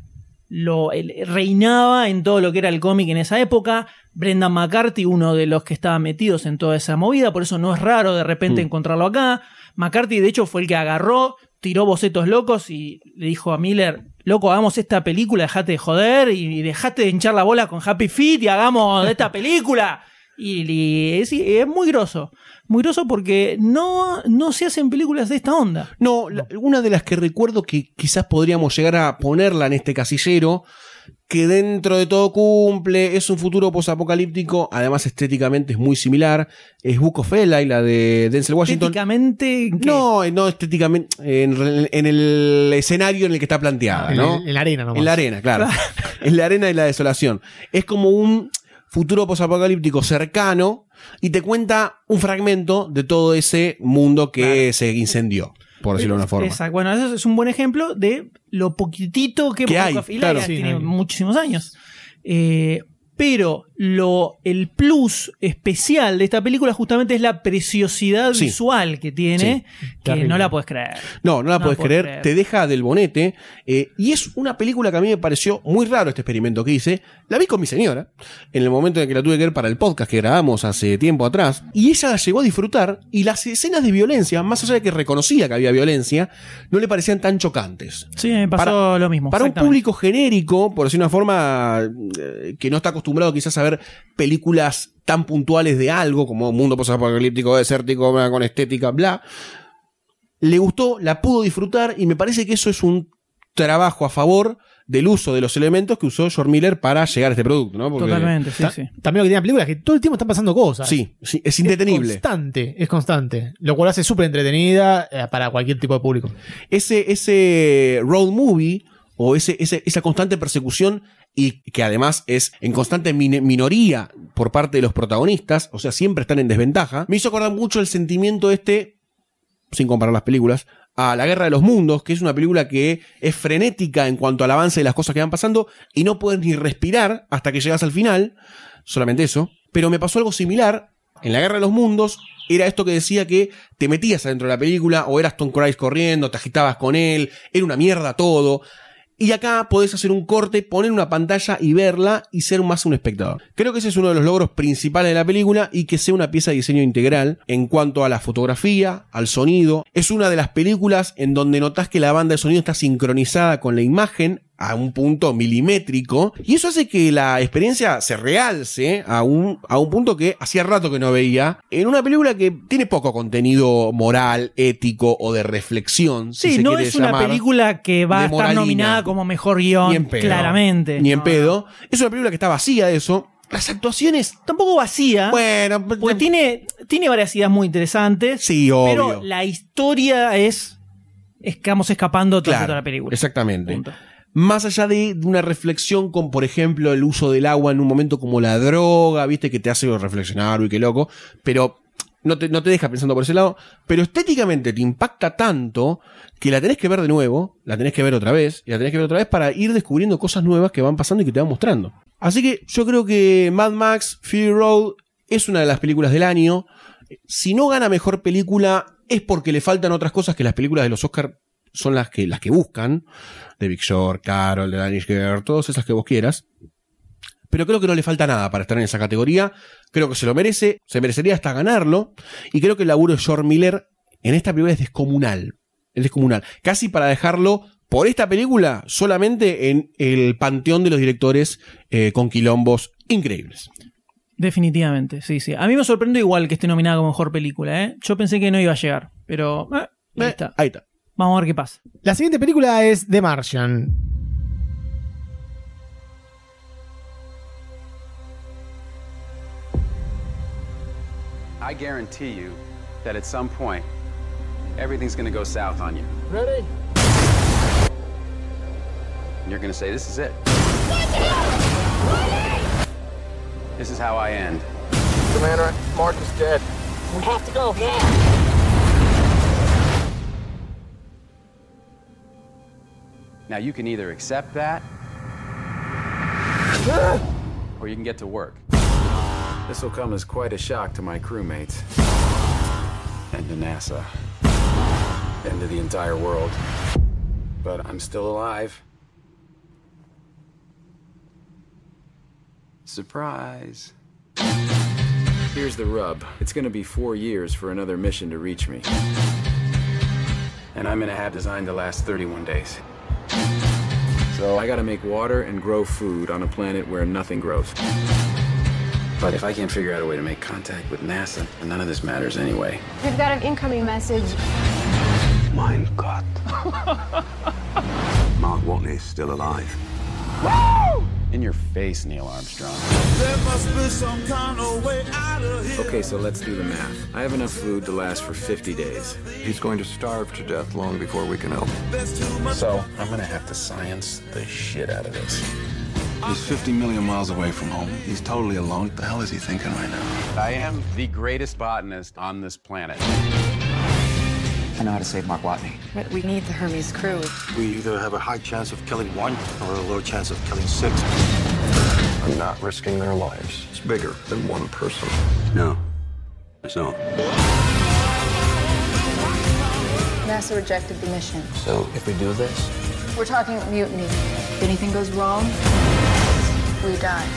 Speaker 3: lo el- reinaba en todo lo que era el cómic en esa época. Brendan McCarthy, uno de los que estaban metidos en toda esa movida, por eso no es raro de repente
Speaker 6: Mm.
Speaker 3: encontrarlo acá. McCarthy, de hecho, fue el que agarró, tiró bocetos locos y le dijo a Miller: Loco, hagamos esta película, dejate de joder y dejate de hinchar la bola con Happy Feet y hagamos de esta película. Y, y es, es muy groso. Muy groso porque no, no se hacen películas de esta onda.
Speaker 6: No, la- una de las que recuerdo que quizás podríamos llegar a ponerla en este casillero, que dentro de todo cumple, es un futuro posapocalíptico, además estéticamente es muy similar, es Book of Eli, la de Denzel Washington.
Speaker 3: Estéticamente. ¿en qué?
Speaker 6: No, no estéticamente, en, el escenario en el que está planteada,
Speaker 5: En,
Speaker 6: ¿no?
Speaker 5: en la arena nomás.
Speaker 6: En la arena, claro. [LAUGHS] en la arena y la desolación. Es como un futuro posapocalíptico cercano y te cuenta un fragmento de todo ese mundo que se incendió, por decirlo de una forma.
Speaker 3: Exacto. Bueno, eso es un buen ejemplo de lo poquitito que,
Speaker 6: Que hay, claro.
Speaker 3: tiene
Speaker 6: Sí, no hay.
Speaker 3: muchísimos años. Eh, pero lo, el plus especial de esta película justamente es la preciosidad
Speaker 6: Sí.
Speaker 3: visual que tiene, que
Speaker 6: Terrible.
Speaker 3: no la puedes creer.
Speaker 6: No, no la
Speaker 3: No
Speaker 6: puedes creer,
Speaker 3: creer.
Speaker 6: te deja del bonete. eh, y es una película que a mí me pareció muy raro este experimento que hice. La vi con mi señora, en el momento en que la tuve que ver para el podcast que grabamos hace tiempo atrás. Y ella la llegó a disfrutar. Y las escenas de violencia, más allá de que reconocía que había violencia, no le parecían tan chocantes.
Speaker 3: Sí, me pasó
Speaker 6: Para-
Speaker 3: lo mismo.
Speaker 6: Para un público genérico, por decir una forma eh, que no está acostumbrado quizás a ver películas tan puntuales de algo, como mundo posapocalíptico, desértico, con estética, bla, le gustó, la pudo disfrutar y me parece que eso es un trabajo a favor del uso de los elementos que usó George Miller para llegar a este producto, ¿no? Porque-
Speaker 3: Totalmente, sí,
Speaker 5: Ta-
Speaker 3: sí.
Speaker 5: También lo que tiene la película es que todo el tiempo están pasando cosas.
Speaker 6: Sí, sí, es indetenible.
Speaker 5: Es constante, es constante. Lo cual hace súper entretenida eh, para cualquier tipo de público.
Speaker 6: ese, ese road movie o ese, ese- esa constante persecución y que además es en constante min- minoría por parte de los protagonistas, o sea, siempre están en desventaja, me hizo acordar mucho el sentimiento este, sin comparar las películas, a La Guerra de los Mundos, que es una película que es frenética en cuanto al avance de las cosas que van pasando y no puedes ni respirar hasta que llegas al final, solamente eso, pero me pasó algo similar en la Guerra de los Mundos era esto que decía que te metías adentro de la película o eras Tom Cruise corriendo, te agitabas con él, era una mierda todo. Y acá podés hacer un corte, poner una pantalla y verla y ser más un espectador. Creo que ese es uno de los logros principales de la película y que sea una pieza de diseño integral en cuanto a la fotografía, al sonido. Es una de las películas en donde notás que la banda de sonido está sincronizada con la imagen a un punto milimétrico y eso hace que la experiencia se realce a un, a un punto que hacía rato que no veía en una película que tiene poco contenido moral, ético o de reflexión. si
Speaker 3: Sí,
Speaker 6: se
Speaker 3: no es una
Speaker 6: llamar,
Speaker 3: película que va a estar
Speaker 6: moralina.
Speaker 3: nominada como mejor guion,
Speaker 6: Ni en pedo.
Speaker 3: claramente.
Speaker 6: Ni en pedo. Es una película que está vacía de eso. Las actuaciones.
Speaker 3: Tampoco vacía.
Speaker 6: Bueno,
Speaker 3: porque tiene, tiene varias ideas muy interesantes.
Speaker 6: Sí, obvio.
Speaker 3: Pero la historia es. Estamos escapando
Speaker 6: Claro,
Speaker 3: la película.
Speaker 6: Exactamente. Más allá de, una reflexión con, por ejemplo, el uso del agua en un momento como la droga, viste, que te hace reflexionar, uy, qué loco, pero no te, no te deja pensando por ese lado, pero estéticamente te impacta tanto que la tenés que ver de nuevo, la tenés que ver otra vez, y la tenés que ver otra vez para ir descubriendo cosas nuevas que van pasando y que te van mostrando. Así que yo creo que Mad Max Fury Road es una de las películas del año. Si no gana mejor película es porque le faltan otras cosas que las películas de los Oscar son las que, las que buscan. De Big Short, Carol, de Danish Girl, todas esas que vos quieras. Pero creo que no le falta nada para estar en esa categoría. Creo que se lo merece, se merecería hasta ganarlo. Y creo que el laburo de George Miller en esta película es descomunal. Es descomunal. Casi para dejarlo por esta película solamente en el panteón de los directores eh, con quilombos increíbles.
Speaker 3: Definitivamente, sí, sí. A mí me sorprende igual que esté nominada como mejor película, ¿eh? Yo pensé que no iba a llegar, pero. eh, ahí está.
Speaker 6: Ahí está.
Speaker 3: Vamos a ver qué pasa.
Speaker 5: La siguiente película es The Martian.
Speaker 15: I guarantee you that at some point, everything's gonna go south on you.
Speaker 11: Ready?
Speaker 15: And you're gonna say, this is it. This is how I end.
Speaker 11: Commander, Mark is dead. We have to go now.
Speaker 15: Now you can either accept that, or you can get to work. This will come as quite a shock to my crewmates. And to NASA. And to the entire world. But I'm still alive. Surprise. Here's the rub. It's gonna be four years for another mission to reach me. And I'm gonna have designed to last 31 days. So I gotta make water and grow food on a planet where nothing grows. But if I can't figure out a way to make contact with NASA, none of this matters anyway.
Speaker 16: We've got an incoming message.
Speaker 17: Mein Gott. [LAUGHS] Mark Watney's still alive.
Speaker 15: In your face, Neil Armstrong. Okay, so let's do the math. I have enough food to last for 50 days.
Speaker 17: He's going to starve to death long before we can help.
Speaker 15: So I'm gonna have to science the shit out of this. He's 50 million miles away from home. He's totally alone. What the hell is he thinking right now? I am the greatest botanist on this planet.
Speaker 18: I know how to save Mark Watney.
Speaker 16: But we need the Hermes crew.
Speaker 17: We either have a high chance of killing one or a low chance of killing six. I'm not risking their lives. It's bigger than one person. No, it's not.
Speaker 16: NASA rejected the mission.
Speaker 17: So if we do this,
Speaker 16: We're talking mutiny. If anything goes wrong, we die.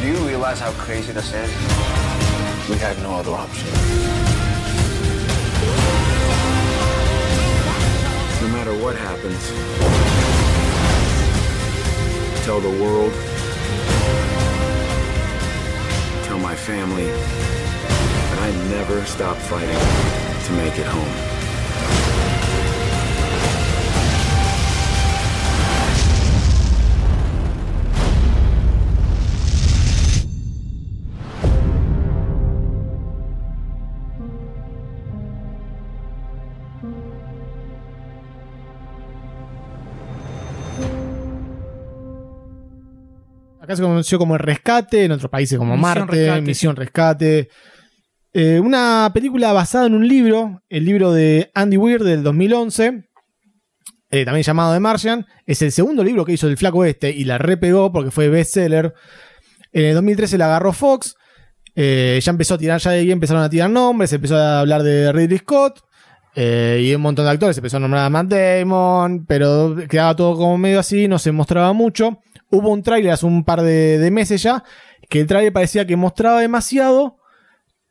Speaker 11: Do you realize how crazy this is?
Speaker 17: we have no other option.
Speaker 15: What happens, tell the world, tell my family that I never stop fighting to make it home.
Speaker 5: Acá se conoció como El Rescate, en otros países como
Speaker 3: Misión
Speaker 5: Marte,
Speaker 3: Rescate,
Speaker 5: Misión Rescate. Eh, una película basada en un libro, el libro de Andy Weir del 2011, eh, también llamado The Martian. Es el segundo libro que hizo el flaco este y la repegó porque fue bestseller. En el 2013 la agarró Fox. eh, ya empezó a tirar, ya de ahí empezaron a tirar nombres, empezó a hablar de Ridley Scott. eh, y un montón de actores, empezó a nombrar a Matt Damon, pero quedaba todo como medio así, no se mostraba mucho. Hubo un tráiler hace un par de, meses ya, que el tráiler parecía que mostraba demasiado,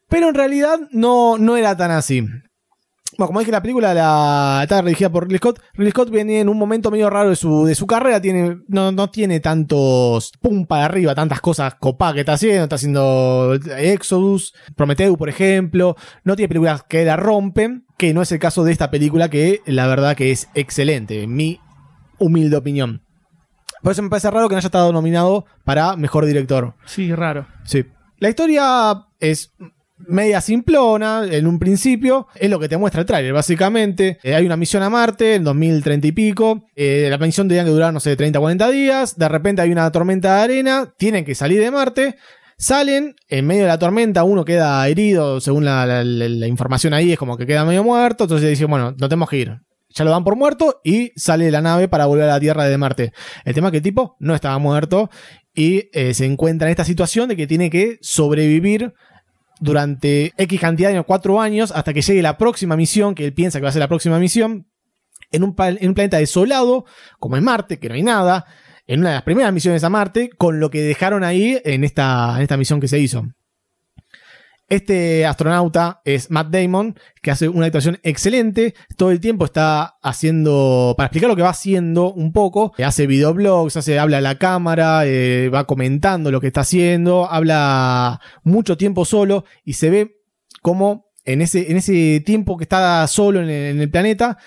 Speaker 5: pero en realidad no, no era tan así. Bueno, como dije, la película la, está dirigida por Ridley Scott. Ridley Scott viene en un momento medio raro de su, de su carrera. Tiene, no, no tiene tantos pum para arriba, tantas cosas copadas que está haciendo. Está haciendo Exodus, Prometheus, por ejemplo. No tiene películas que la rompen, que no es el caso de esta película, que la verdad que es excelente, en mi humilde opinión. Por eso me parece raro que no haya estado nominado para mejor director.
Speaker 3: Sí, raro.
Speaker 5: Sí. La historia es media simplona en un principio. Es lo que te muestra el tráiler, básicamente. Eh, hay una misión a Marte en 2030 y pico. Eh, la misión tenía que durar, no sé, 30 40 días. De repente hay una tormenta de arena. Tienen que salir de Marte. Salen, en medio de la tormenta uno queda herido, según la, la- la- la información ahí, es como que queda medio muerto. Entonces dicen, bueno, no tenemos que ir. Ya lo dan por muerto y sale de la nave para volver a la Tierra de Marte. El tema es que el tipo no estaba muerto y eh, se encuentra en esta situación de que tiene que sobrevivir durante X cantidad de años, cuatro años, hasta que llegue la próxima misión, que él piensa que va a ser la próxima misión, en un, en un planeta desolado, como en Marte, que no hay nada, en una de las primeras misiones a Marte, con lo que dejaron ahí en esta, en esta misión que se hizo. Este astronauta es Matt Damon, que hace una actuación excelente. Todo el tiempo está haciendo, para explicar lo que va haciendo un poco, eh, hace videoblogs, hace, habla a la cámara, eh, va comentando lo que está haciendo, habla mucho tiempo solo y se ve como en ese, en ese tiempo que está solo en el, planeta,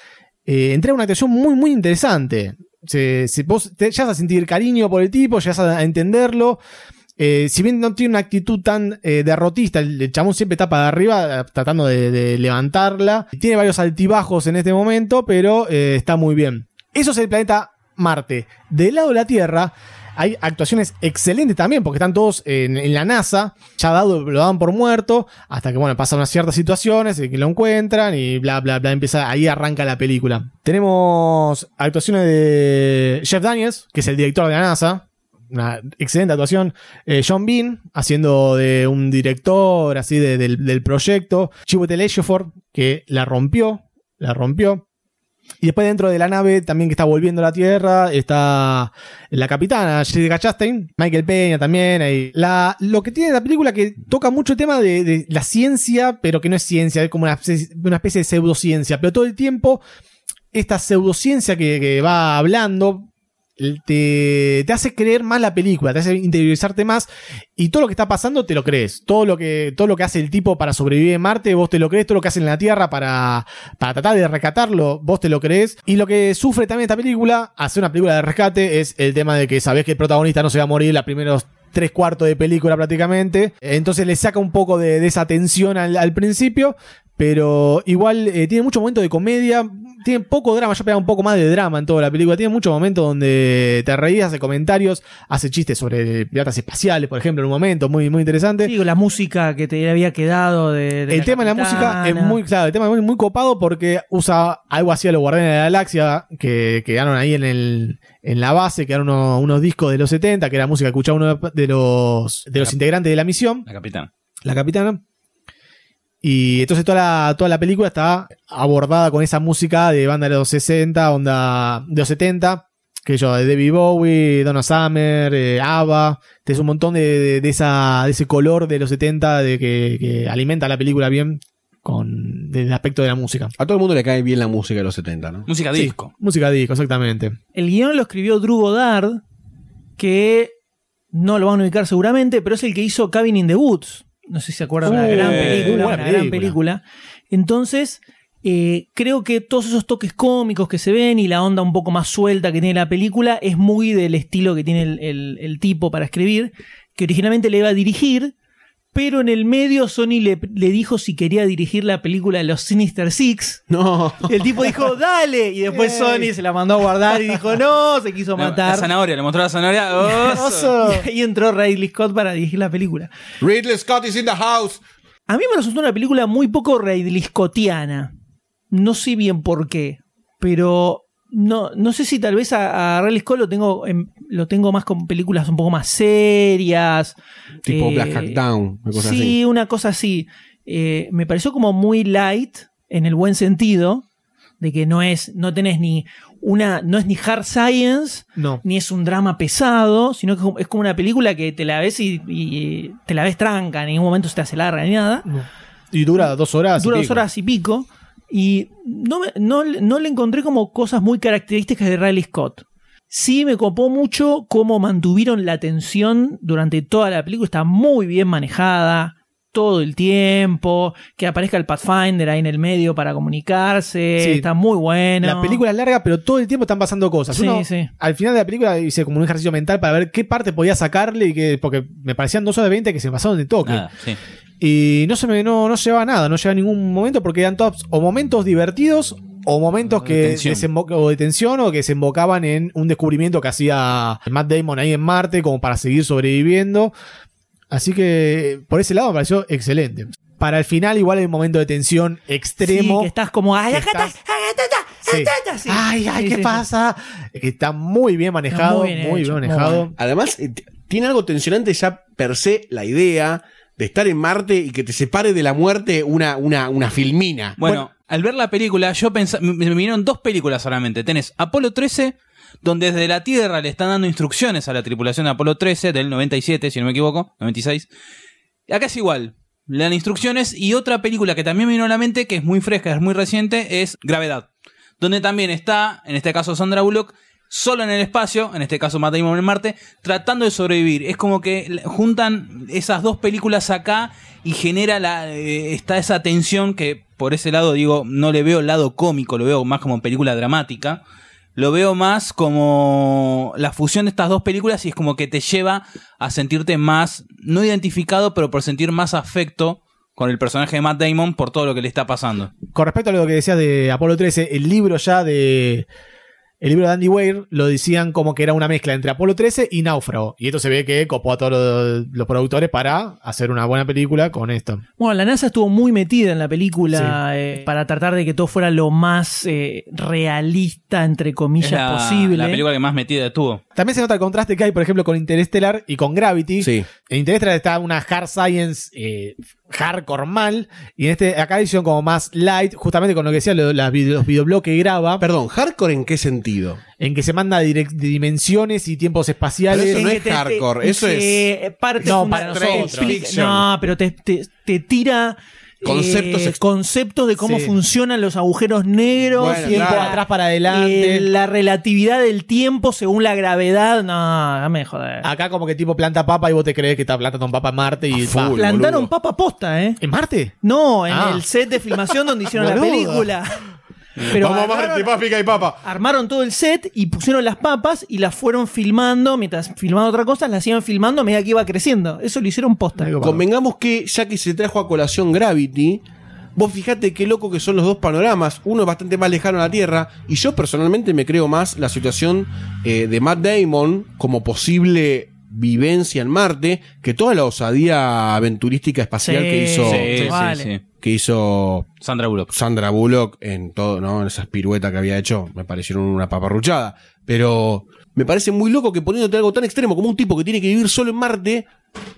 Speaker 5: eh, entrega una actuación muy, muy interesante. Se, vos llegas a sentir cariño por el tipo, llegas a, a entenderlo. Eh, si bien no tiene una actitud tan eh, derrotista, el, chabón siempre está para arriba eh, tratando de, de levantarla. Tiene varios altibajos en este momento, pero eh, está muy bien. Eso es el planeta Marte. Del lado de la Tierra hay actuaciones excelentes también, porque están todos en, en la NASA, ya dado, lo dan por muerto, hasta que bueno, pasan unas ciertas situaciones, y que lo encuentran y bla bla bla, empieza, ahí arranca la película. Tenemos actuaciones de Jeff Daniels, que es el director de la NASA, una excelente actuación. Eh, John Bean, haciendo de un director así de- del, del proyecto. Chiwetel Ejiofor, que la rompió, la rompió. Y después dentro de la nave, también que está volviendo a la Tierra, está la capitana Jessica Chastain, Michael Peña también. ahí. La, lo que tiene la película que toca mucho el tema de, de la ciencia, pero que no es ciencia, es como una, una especie de pseudociencia. Pero todo el tiempo, esta pseudociencia que, que va hablando te, te hace creer más la película, te hace interiorizarte más y todo lo que está pasando te lo crees. Todo lo que, todo lo que hace el tipo para sobrevivir en Marte, vos te lo crees. Todo lo que hace en la Tierra para, para tratar de rescatarlo, vos te lo crees. Y lo que sufre también esta película, hacer una película de rescate, es el tema de que sabés que el protagonista no se va a morir los primeros tres cuartos de película prácticamente. Entonces le saca un poco de, de esa tensión al, al principio. Pero igual eh, tiene mucho momento de comedia, tiene poco drama, yo pega un poco más de drama en toda la película, tiene muchos momentos donde te reías, hace comentarios, hace chistes sobre piratas espaciales, por ejemplo, en un momento muy, muy interesante.
Speaker 3: Sí, la música que te había quedado de, de
Speaker 5: el tema de la música es muy, claro, el tema es muy, muy copado porque usa algo así a los Guardianes de la Galaxia que quedaron ahí en el, en la base, quedaron unos, unos discos de los 70, que era música que escuchaba uno de los, de los integrantes de la misión.
Speaker 4: La capitana.
Speaker 5: La capitana. Y entonces toda la, toda la película está abordada con esa música de banda de los 60, onda de los 70, que yo, de David Bowie, Donna Summer, eh, ABBA, es un montón de, de- de esa, de ese color de los 70 de que, que alimenta la película bien con el aspecto de la música.
Speaker 6: A todo el mundo le cae bien la música de los 70, ¿no?
Speaker 4: Música
Speaker 5: Sí,
Speaker 4: disco.
Speaker 5: música disco, exactamente.
Speaker 3: El guion lo escribió Drew Goddard, que no lo van a ubicar seguramente, pero es el que hizo Cabin in the Woods. No sé si se acuerdan, una
Speaker 5: Uh,
Speaker 3: gran
Speaker 5: uh,
Speaker 3: película,
Speaker 5: buena
Speaker 3: una gran
Speaker 5: película.
Speaker 3: película. Entonces, eh, creo que todos esos toques cómicos que se ven y la onda un poco más suelta que tiene la película es muy del estilo que tiene el, el- el tipo para escribir, que originalmente le iba a dirigir, pero en el medio Sony le, le dijo si quería dirigir la película de los Sinister Six.
Speaker 6: No.
Speaker 3: Y el tipo dijo, dale. Y después Sony se la mandó a guardar y dijo, no, se quiso
Speaker 4: La,
Speaker 3: matar.
Speaker 4: la zanahoria, le mostró la zanahoria. [LAUGHS]
Speaker 3: Oso. Y ahí entró Ridley Scott para dirigir la película.
Speaker 6: Ridley Scott is in the house.
Speaker 3: A mí me resultó una película muy poco Ridley Scottiana. No sé bien por qué, pero no, no sé si tal vez a, a Scott lo tengo, en- lo tengo más con películas un poco más serias.
Speaker 6: Tipo
Speaker 3: Eh,
Speaker 6: Black Hawk Down, una cosa
Speaker 3: sí,
Speaker 6: así.
Speaker 3: una cosa así. Eh, me pareció como muy light, en el buen sentido, de que no es, no tenés ni una, no es ni hard science,
Speaker 5: No.
Speaker 3: ni es un drama pesado, sino que es como- una película que te la ves y, y te la ves tranca, en ningún momento se te hace larga ni nada.
Speaker 5: Y dura dos horas. y
Speaker 3: Dura dos
Speaker 5: pico.
Speaker 3: horas y pico. Y no, no, no le encontré como cosas muy características de Riley Scott. Sí me copó mucho cómo mantuvieron la tensión durante toda la película. Está muy bien manejada todo el tiempo. Que aparezca el Pathfinder ahí en el medio para comunicarse.
Speaker 5: Sí.
Speaker 3: Está muy bueno.
Speaker 5: La película es larga, pero todo el tiempo están pasando cosas.
Speaker 3: Sí,
Speaker 5: Uno,
Speaker 3: sí.
Speaker 5: Al final de la película hice como un ejercicio mental para ver qué parte podía sacarle y que, porque me parecían dos horas de 20 que se pasaron de toque.
Speaker 4: Nada, sí.
Speaker 5: Y no se me no, no llevaba nada, no llevaba ningún momento porque eran todos o momentos divertidos o momentos que o de tensión o que se embocaban en un descubrimiento que hacía Matt Damon ahí en Marte como para seguir sobreviviendo. Así que por ese lado me pareció excelente. Para el final igual hay un momento de tensión extremo.
Speaker 3: Sí, que estás como, ay, estás,
Speaker 5: Sí.
Speaker 3: acá estás", sí.
Speaker 5: Ay, ay,
Speaker 3: Sí,
Speaker 5: ¿qué
Speaker 3: sí, sí.
Speaker 5: pasa? Que está muy bien manejado,
Speaker 3: muy
Speaker 5: muy
Speaker 3: bien
Speaker 5: bien,
Speaker 3: hecho, muy
Speaker 5: manejado.
Speaker 6: Además, eh, tiene algo tensionante ya per se la idea de estar en Marte y que te separe de la muerte una, una, una filmina.
Speaker 4: Bueno, al ver la película, yo pensé, me me vinieron dos películas solamente. Tenés Apolo 13, donde desde la Tierra le están dando instrucciones a la tripulación de Apolo 13, del 97, si no me equivoco, 96. Acá es igual. Le dan instrucciones. Y otra película que también me vino a la mente, que es muy fresca, es muy reciente, es Gravedad. Donde también está, en este caso Sandra Bullock, solo en el espacio, en este caso Matt Damon en Marte, tratando de sobrevivir. Es como que juntan esas dos películas acá y genera la eh, está esa tensión que por ese lado digo, no le veo el lado cómico, lo veo más como película dramática. Lo veo más como la fusión de estas dos películas y es como que te lleva a sentirte más, no identificado, pero por sentir más afecto con el personaje de Matt Damon por todo lo que le está pasando.
Speaker 5: Con respecto a lo que decías de Apolo 13, el libro ya de. El libro de Andy Weir lo decían como que era una mezcla entre Apolo 13 y Náufrago. Y esto se ve que copó a todos los, los productores para hacer una buena película con esto.
Speaker 3: Bueno, la NASA estuvo muy metida en la película eh, para tratar de que todo fuera lo más eh, realista, entre comillas,
Speaker 4: la,
Speaker 3: posible.
Speaker 4: la película que más metida estuvo.
Speaker 5: También se nota el contraste que hay, por ejemplo, con Interstellar y con Gravity. En Interstellar está una hard science eh, hardcore mal. Y en este, acá hicieron como más light, justamente con lo que decía lo- las video- los videoblogs que graba.
Speaker 6: Perdón, ¿hardcore en qué sentido?
Speaker 5: En que se manda direc- dimensiones y tiempos espaciales.
Speaker 6: Pero eso no es
Speaker 3: que te- te-
Speaker 6: hardcore, eso es-
Speaker 3: parte
Speaker 5: No, para nosotros.
Speaker 3: explica-. No, pero te, te- te tira.
Speaker 5: Conceptos
Speaker 3: eh, conceptos de cómo
Speaker 5: Sí.
Speaker 3: funcionan los agujeros negros,
Speaker 5: Bueno,
Speaker 3: tiempo
Speaker 5: claro.
Speaker 3: atrás para adelante, la relatividad del tiempo según la gravedad. No, no me joder.
Speaker 5: Acá como que tipo planta papa y vos te crees que está plantando papa en Marte y va.
Speaker 3: Plantaron papa posta, ¿eh?
Speaker 5: ¿En Marte?
Speaker 3: No, en
Speaker 5: Ah.
Speaker 3: el set de filmación donde hicieron la
Speaker 5: Boludo.
Speaker 3: película. [LAUGHS] Pero
Speaker 6: Vamos a
Speaker 3: agarraron-
Speaker 6: Marte, y papa.
Speaker 3: armaron todo el set y pusieron las papas y las fueron filmando. Mientras filmaban otra cosa, las iban filmando a medida que iba creciendo. Eso lo hicieron posta.
Speaker 6: Convengamos que, ya que se trajo a colación Gravity, vos fijate qué loco que son los dos panoramas. Uno es bastante más lejano a la Tierra, y yo personalmente me creo más la situación eh, de Matt Damon como posible vivencia en Marte que toda la osadía aventurística espacial
Speaker 3: Sí,
Speaker 6: que hizo
Speaker 3: sí, sí, Vale. sí.
Speaker 6: que hizo
Speaker 4: Sandra Bullock.
Speaker 6: Sandra Bullock en todo, ¿no? En esas piruetas que había hecho, me parecieron una paparruchada. Pero me parece muy loco que poniéndote algo tan extremo como un tipo que tiene que vivir solo en Marte,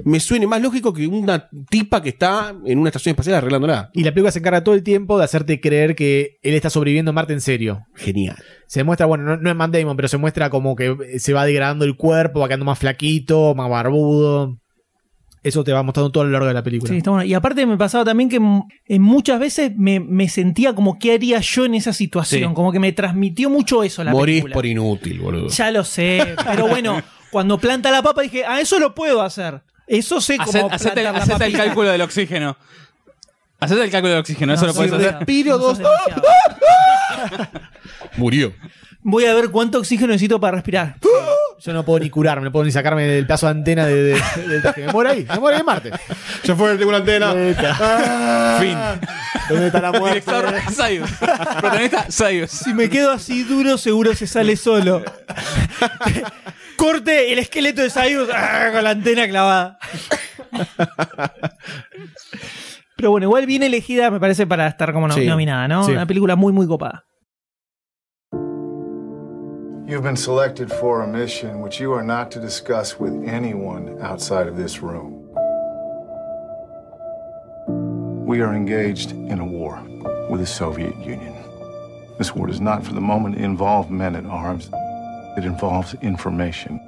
Speaker 6: me suene más lógico que una tipa que está en una estación espacial arreglándola.
Speaker 5: Y la película se encarga todo el tiempo de hacerte creer que él está sobreviviendo en Marte en serio.
Speaker 6: Genial.
Speaker 5: Se muestra, bueno, no, no es Matt Damon, pero se muestra como que se va degradando el cuerpo, va quedando más flaquito, más barbudo. Eso te va mostrando todo a lo largo de la película.
Speaker 3: Sí, está bueno. Y aparte me pasaba también que en muchas veces me, me sentía como qué haría yo en esa situación.
Speaker 6: Sí.
Speaker 3: Como que me transmitió mucho eso la
Speaker 6: Morís
Speaker 3: película.
Speaker 6: por inútil, boludo.
Speaker 3: Ya lo sé. Pero bueno, [LAUGHS] cuando planta la papa dije, ah, eso lo puedo hacer. Eso sé cómo
Speaker 4: Hacete, hacete-
Speaker 3: la
Speaker 4: hacete el cálculo del oxígeno. Hacete el cálculo del oxígeno, eso lo puedes hacer.
Speaker 3: re-
Speaker 5: Respiro
Speaker 3: no
Speaker 5: dos. [LAUGHS]
Speaker 6: Murió.
Speaker 3: Voy a ver cuánto oxígeno necesito para respirar. [LAUGHS]
Speaker 5: Yo no puedo ni curarme, no puedo ni sacarme del pedazo de antena de, de- del traje. Me muero ahí, me muero ahí en Marte.
Speaker 6: Ya fue, tengo una antena.
Speaker 4: Fin.
Speaker 5: ¿Dónde está la muerte?
Speaker 4: Director Sayus. Protagonista Sayus.
Speaker 3: Si me quedo así duro, seguro se sale solo. Corte el esqueleto de Sayus ah, con la antena clavada. Pero bueno, igual bien elegida me parece para estar como no-
Speaker 5: Sí.
Speaker 3: nominada, ¿no?
Speaker 5: Sí.
Speaker 3: Una película muy, muy copada.
Speaker 19: You've been selected for a mission which you are not to discuss with anyone outside of this room. We are engaged in a war with the Soviet Union. This war does not for the moment involve men at arms, it involves information.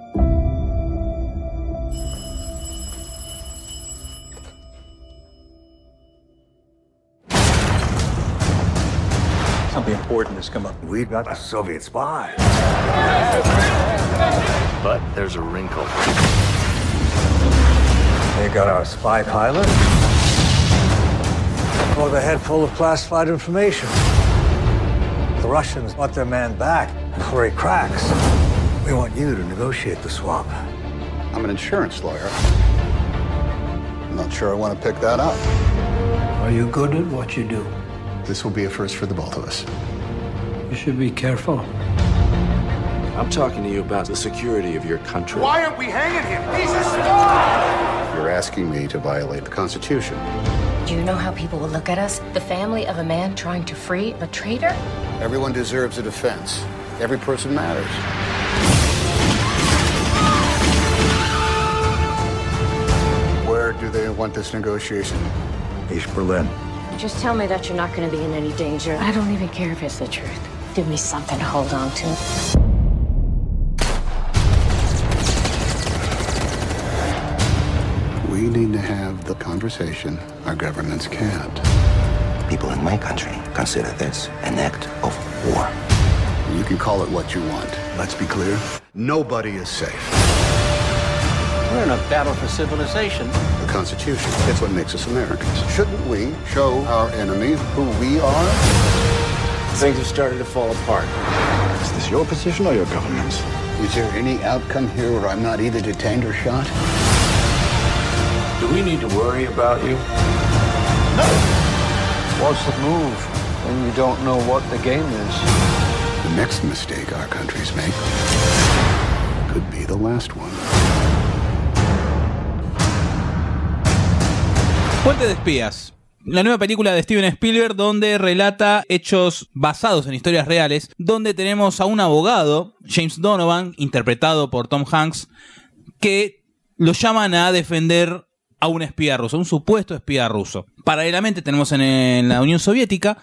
Speaker 17: Something important has come up. We've got a Soviet spy. But there's a wrinkle. They got our spy pilot. Or the head full of classified information. The Russians want their man back before he cracks. We want you to negotiate the swap.
Speaker 20: I'm an insurance lawyer. I'm not sure I want to pick that up.
Speaker 17: Are you good at what you do?
Speaker 20: This will be a first for the both of us.
Speaker 17: You should be careful.
Speaker 21: I'm talking to you about the security of your country.
Speaker 2: Why aren't we hanging him? He's a spy!
Speaker 20: You're asking me to violate the Constitution.
Speaker 22: Do you know how people will look at us? The family of a man trying to free a traitor?
Speaker 20: Everyone deserves a defense. Every person matters. Where do they want this negotiation?
Speaker 17: East Berlin.
Speaker 22: Just tell me that you're not going to be in any danger. I don't even care if it's the truth. Give me something to hold on to.
Speaker 20: We need to have the conversation our governments can't.
Speaker 17: People in my country consider this an act of war.
Speaker 20: You can call it what you want. Let's be clear. Nobody is safe.
Speaker 17: We're in a battle for civilization.
Speaker 20: The Constitution, it's what makes us Americans. Shouldn't we show our enemies who we are?
Speaker 17: Things have started to fall apart.
Speaker 20: Is this your position or your government's? Is there any outcome here where I'm not either detained or shot?
Speaker 17: Do we need to worry about you? No!
Speaker 11: What's the move when you don't know what the game is?
Speaker 20: The next mistake our countries make could be the last one.
Speaker 4: Puente de espías. La nueva película de Steven Spielberg donde relata hechos basados en historias reales, donde tenemos a un abogado, James Donovan, interpretado por Tom Hanks, que lo llaman a defender a un espía ruso, un supuesto espía ruso. Paralelamente tenemos en, la Unión Soviética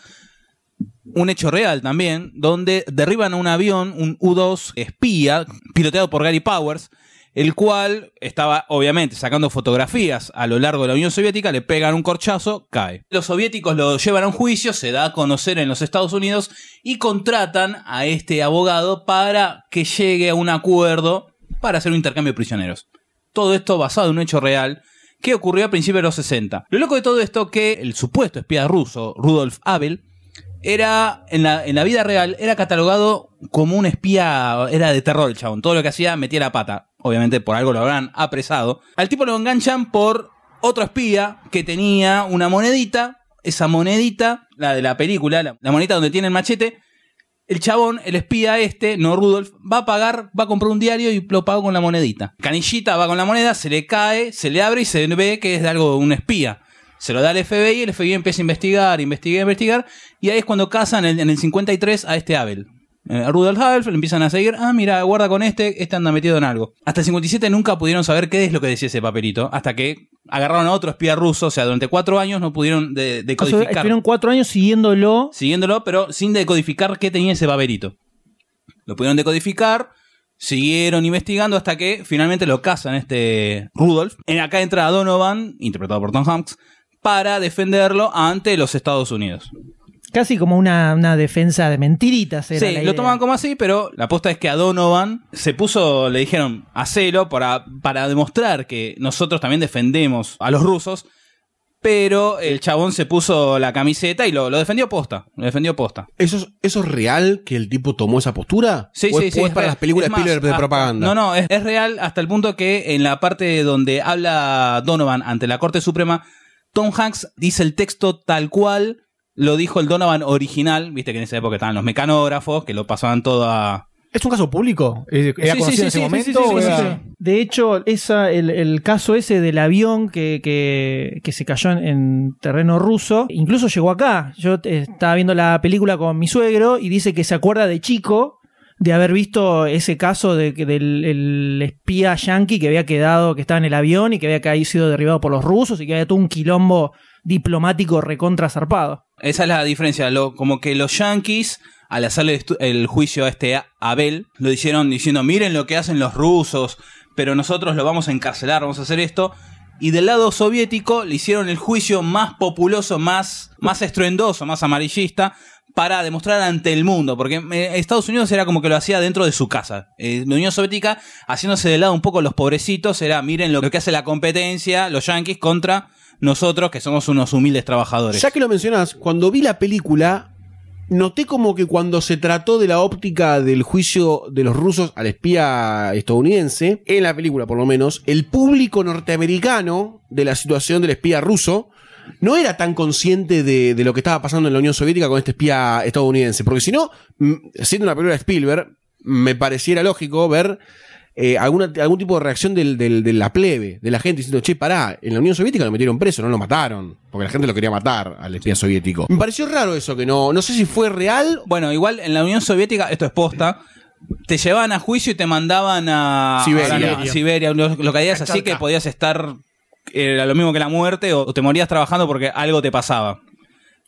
Speaker 4: un hecho real también, donde derriban a un avión, un U-2 espía, piloteado por Gary Powers, el cual estaba obviamente sacando fotografías a lo largo de la Unión Soviética, le pegan un corchazo, cae. Los soviéticos lo llevan a un juicio, se da a conocer en los Estados Unidos y contratan a este abogado para que llegue a un acuerdo para hacer un intercambio de prisioneros. Todo esto basado en un hecho real que ocurrió a principios de los 60. Lo loco de todo esto que el supuesto espía ruso, Rudolf Abel, era en la, en la vida real era catalogado como un espía, era de terror el chabón. Todo lo que hacía metía la pata. Obviamente por algo lo habrán apresado. Al tipo lo enganchan por otro espía que tenía una monedita. Esa monedita, la de la película, la, la monedita donde tiene el machete. El chabón, el espía este, no Rudolf, va a pagar, va a comprar un diario y lo paga con la monedita. Canillita va con la moneda, se le cae, se le abre y se ve que es de algo de un espía. Se lo da al FBI, el FBI empieza a investigar, investigar, investigar, y ahí es cuando cazan en, en el 53 a este Abel. Eh, a Rudolf Abel, lo empiezan a seguir, ah, mira, guarda con este, este anda metido en algo. Hasta el 57 nunca pudieron saber qué es lo que decía ese papelito, hasta que agarraron a otro espía ruso, o sea, durante cuatro años no pudieron de-
Speaker 3: O sea,
Speaker 4: decodificar.
Speaker 3: estuvieron cuatro años siguiéndolo.
Speaker 4: Siguiéndolo, pero sin decodificar qué tenía ese papelito. Lo pudieron decodificar, siguieron investigando hasta que finalmente lo cazan este Rudolf. En acá entra Donovan, interpretado por Tom Hanks, para defenderlo ante los Estados Unidos.
Speaker 3: Casi como una, una defensa de mentiritas. Era
Speaker 4: Sí,
Speaker 3: la
Speaker 4: lo toman como así, pero la aposta es que a Donovan se puso, le dijeron, hacelo para, para demostrar que nosotros también defendemos a los rusos, pero el chabón se puso la camiseta y lo, lo defendió posta, lo defendió posta.
Speaker 6: ¿Eso es, ¿Eso es real que el tipo tomó esa postura?
Speaker 4: Sí,
Speaker 6: ¿O
Speaker 4: sí,
Speaker 6: es,
Speaker 4: sí.
Speaker 6: o es para
Speaker 4: real.
Speaker 6: las películas
Speaker 4: más,
Speaker 6: de propaganda?
Speaker 4: No, no, es, es real hasta el punto que en la parte donde habla Donovan ante la Corte Suprema, Tom Hanks dice el texto tal cual lo dijo el Donovan original, viste que en esa época estaban los mecanógrafos, que lo pasaban todo a...
Speaker 5: ¿Es un caso público? ¿Era
Speaker 4: Sí, sí,
Speaker 5: conocido
Speaker 4: sí,
Speaker 5: en ese
Speaker 4: sí,
Speaker 5: momento?
Speaker 4: sí, sí,
Speaker 5: o
Speaker 4: sí,
Speaker 5: era-
Speaker 4: sí, sí.
Speaker 3: De hecho, esa, el, el caso ese del avión que, que, que se cayó en, en terreno ruso, incluso llegó acá. Yo eh, estaba viendo la película con mi suegro y dice que se acuerda de chico de haber visto ese caso de, que del el espía yankee que había quedado, que estaba en el avión y que había caído, sido derribado por los rusos y que había todo un quilombo diplomático recontra zarpado.
Speaker 4: Esa es la diferencia, como que los yankees, al hacerle el juicio a este Abel, lo hicieron diciendo, miren lo que hacen los rusos, pero nosotros lo vamos a encarcelar, vamos a hacer esto. Y del lado soviético le hicieron el juicio más populoso, más, más estruendoso, más amarillista, para demostrar ante el mundo, porque eh, Estados Unidos era como que lo hacía dentro de su casa. Eh, la Unión Soviética, haciéndose de lado un poco los pobrecitos, era miren lo que hace la competencia, los yanquis contra nosotros, que somos unos humildes trabajadores.
Speaker 6: Ya que lo mencionas, cuando vi la película, noté como que cuando se trató de la óptica del juicio de los rusos al espía estadounidense, en la película por lo menos, el público norteamericano de la situación del espía ruso no era tan consciente de, de lo que estaba pasando en la Unión Soviética con este espía estadounidense. Porque si no, mm, siendo una película de Spielberg, me pareciera lógico ver eh, alguna, algún tipo de reacción del, del- de la plebe, de la gente diciendo, che, pará, en la Unión Soviética lo metieron preso, no lo mataron. Porque la gente lo quería matar al espía soviético. Me pareció raro eso, que no, no sé si fue real.
Speaker 4: Bueno, igual en la Unión Soviética, esto es posta, te llevaban a juicio y te mandaban a
Speaker 6: Siberia.
Speaker 4: a- Siberia, lo, lo que harías así que podías estar, era lo mismo que la muerte, o, o te morías trabajando porque algo te pasaba.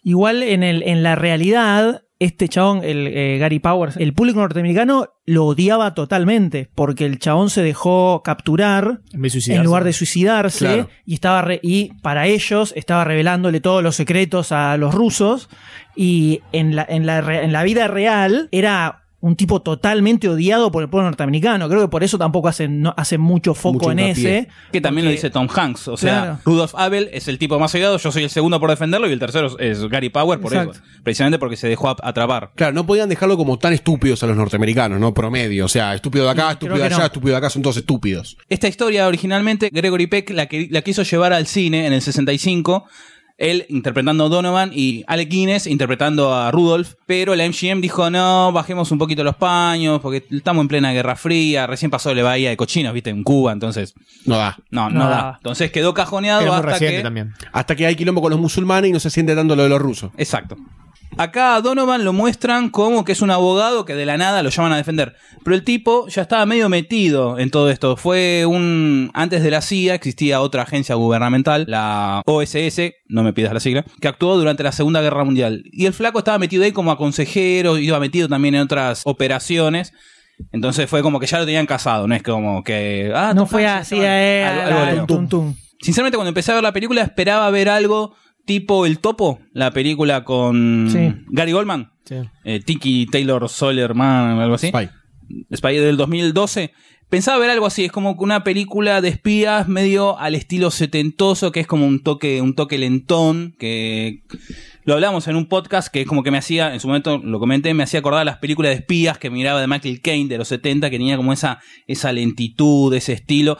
Speaker 3: Igual en, el, en la realidad, este chabón, el eh, Gary Powers, el público norteamericano lo odiaba totalmente porque el chabón se dejó capturar
Speaker 5: En de
Speaker 3: lugar de suicidarse
Speaker 5: Claro.
Speaker 3: y estaba re- y para ellos estaba revelándole todos los secretos a los rusos y en la, en la, re- en la vida real era un tipo totalmente odiado por el pueblo norteamericano. Creo que por eso tampoco hacen, no, hacen mucho foco
Speaker 4: Mucho
Speaker 3: en ese.
Speaker 4: Que también lo dice Tom Hanks. O sea,
Speaker 3: Claro.
Speaker 4: Rudolf Abel es el tipo más odiado, yo soy el segundo por defenderlo y el tercero es Gary Power por
Speaker 6: Exacto.
Speaker 4: eso. Precisamente porque se dejó ap- atrapar.
Speaker 6: Claro, no podían dejarlo como tan estúpidos a los norteamericanos, ¿no? Promedio. O sea, estúpido de acá, estúpido de allá,
Speaker 4: no.
Speaker 6: estúpido de acá, son todos estúpidos.
Speaker 4: Esta historia originalmente Gregory Peck la, que- la quiso llevar al cine en el 65. Él interpretando a Donovan y Alec Guinness interpretando a Rudolph. Pero la MGM dijo: No, bajemos un poquito los paños porque estamos en plena Guerra Fría. Recién pasó la bahía de cochinos, viste, en Cuba. Entonces,
Speaker 6: No da.
Speaker 4: no, no,
Speaker 6: No
Speaker 4: da.
Speaker 6: da.
Speaker 4: Entonces quedó cajoneado hasta que.
Speaker 6: Hasta que hay quilombo con los musulmanes y no se siente tanto lo de los rusos.
Speaker 4: Exacto. Acá a Donovan lo muestran como que es un abogado que de la nada lo llaman a defender. Pero el tipo ya estaba medio metido en todo esto. Fue un. Antes de la CIA existía otra agencia gubernamental, la OSS, no me pidas la sigla, que actuó durante la Segunda Guerra Mundial. Y el flaco estaba metido ahí como a consejero, iba metido también en otras operaciones. Entonces fue como que ya lo tenían casado, no es como que. Ah,
Speaker 3: No fue así, eh.
Speaker 4: Sinceramente, cuando empecé a ver la película, esperaba ver algo tipo El Topo, la película con
Speaker 3: Sí.
Speaker 4: Gary Goldman, eh, Tiki Taylor Solerman, algo así. Spy. del 2012. Pensaba ver algo así, es como una película de espías medio al estilo setentoso, que es como un toque, un toque lentón, que lo hablamos en un podcast que es como que me hacía, en su momento lo comenté, me hacía acordar las películas de espías que miraba de Michael Caine de los 70, que tenía como esa, esa lentitud, ese estilo.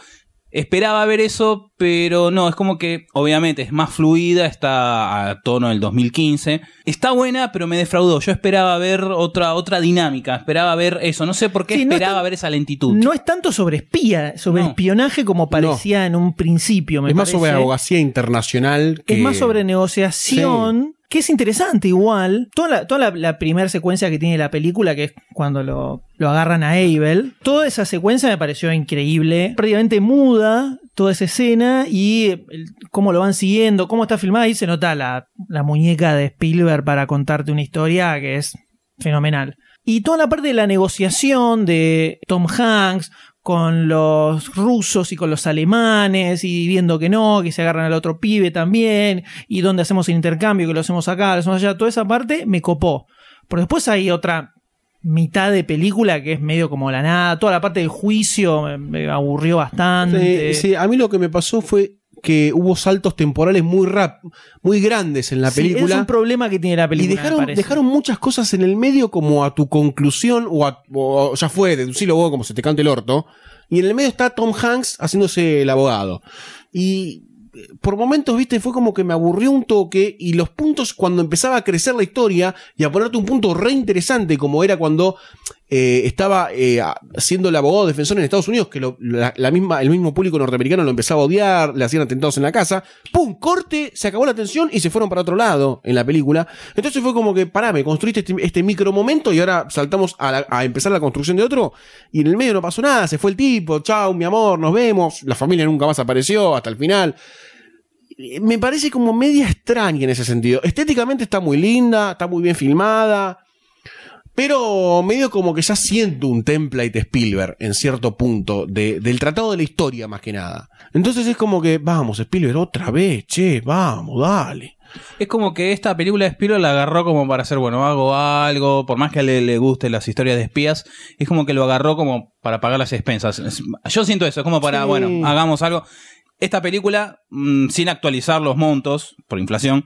Speaker 4: Esperaba ver eso, pero no, es como que obviamente es más fluida, está a tono del 2015. Está buena, pero me defraudó. Yo esperaba ver otra, otra dinámica, esperaba ver eso. No sé por qué
Speaker 3: Sí, no
Speaker 4: esperaba ver esa lentitud.
Speaker 3: No es tanto sobre espía, sobre espionaje como parecía en un principio. Me
Speaker 6: es más sobre abogacía internacional que...
Speaker 3: Es más sobre negociación, que es interesante igual. Toda la, toda la, primera secuencia que tiene la película, que es cuando lo, lo agarran a Abel, toda esa secuencia me pareció increíble. Prácticamente muda toda esa escena y cómo lo van siguiendo, cómo está filmada. Ahí se nota la, la muñeca de Spielberg para contarte una historia que es fenomenal. Y toda la parte de la negociación de Tom Hanks con los rusos y con los alemanes y viendo que no, que se agarran al otro pibe también y dónde hacemos el intercambio, que lo hacemos acá, lo hacemos allá, toda esa parte me copó. Pero después hay otra mitad de película que es medio como la nada, toda la parte del juicio me, me aburrió bastante.
Speaker 6: Sí, sí, a mí lo que me pasó fue que hubo saltos temporales muy rap, muy grandes en la
Speaker 3: Sí,
Speaker 6: película.
Speaker 3: es un problema que tiene la película.
Speaker 6: y dejaron, dejaron muchas cosas en el medio como a tu conclusión o, a- o ya fue, deducilo vos como se te cante el orto. Y en el medio está Tom Hanks haciéndose el abogado. Y eh, por momentos, viste, fue como que me aburrió un toque y los puntos cuando empezaba a crecer la historia y a ponerte un punto re interesante como era cuando eh, estaba eh, siendo el abogado defensor en Estados Unidos, que lo- la, la misma, el mismo público norteamericano lo empezaba a odiar, le hacían atentados en la casa, ¡pum! Corte, se acabó la tensión y se fueron para otro lado en la película. Entonces fue como que, pará, me construiste este, este micro momento y ahora saltamos a, la- a empezar la construcción de otro y en el medio no pasó nada, se fue el tipo, chao, mi amor, nos vemos, la familia nunca más apareció hasta el final me parece como media extraña en ese sentido. Estéticamente está muy linda, está muy bien filmada, pero medio como que ya siento un template Spielberg en cierto punto de- del tratado de la historia más que nada. Entonces es como que, vamos, Spielberg, otra vez, che, vamos, dale.
Speaker 4: Es como que esta película de Spielberg la agarró como para hacer, bueno, hago algo, por más que le, le guste las historias de espías, es como que lo agarró como para pagar las expensas. Es- Yo siento eso, es como para,
Speaker 6: Sí.
Speaker 4: bueno, hagamos algo. Esta película, mm, sin actualizar los montos por inflación,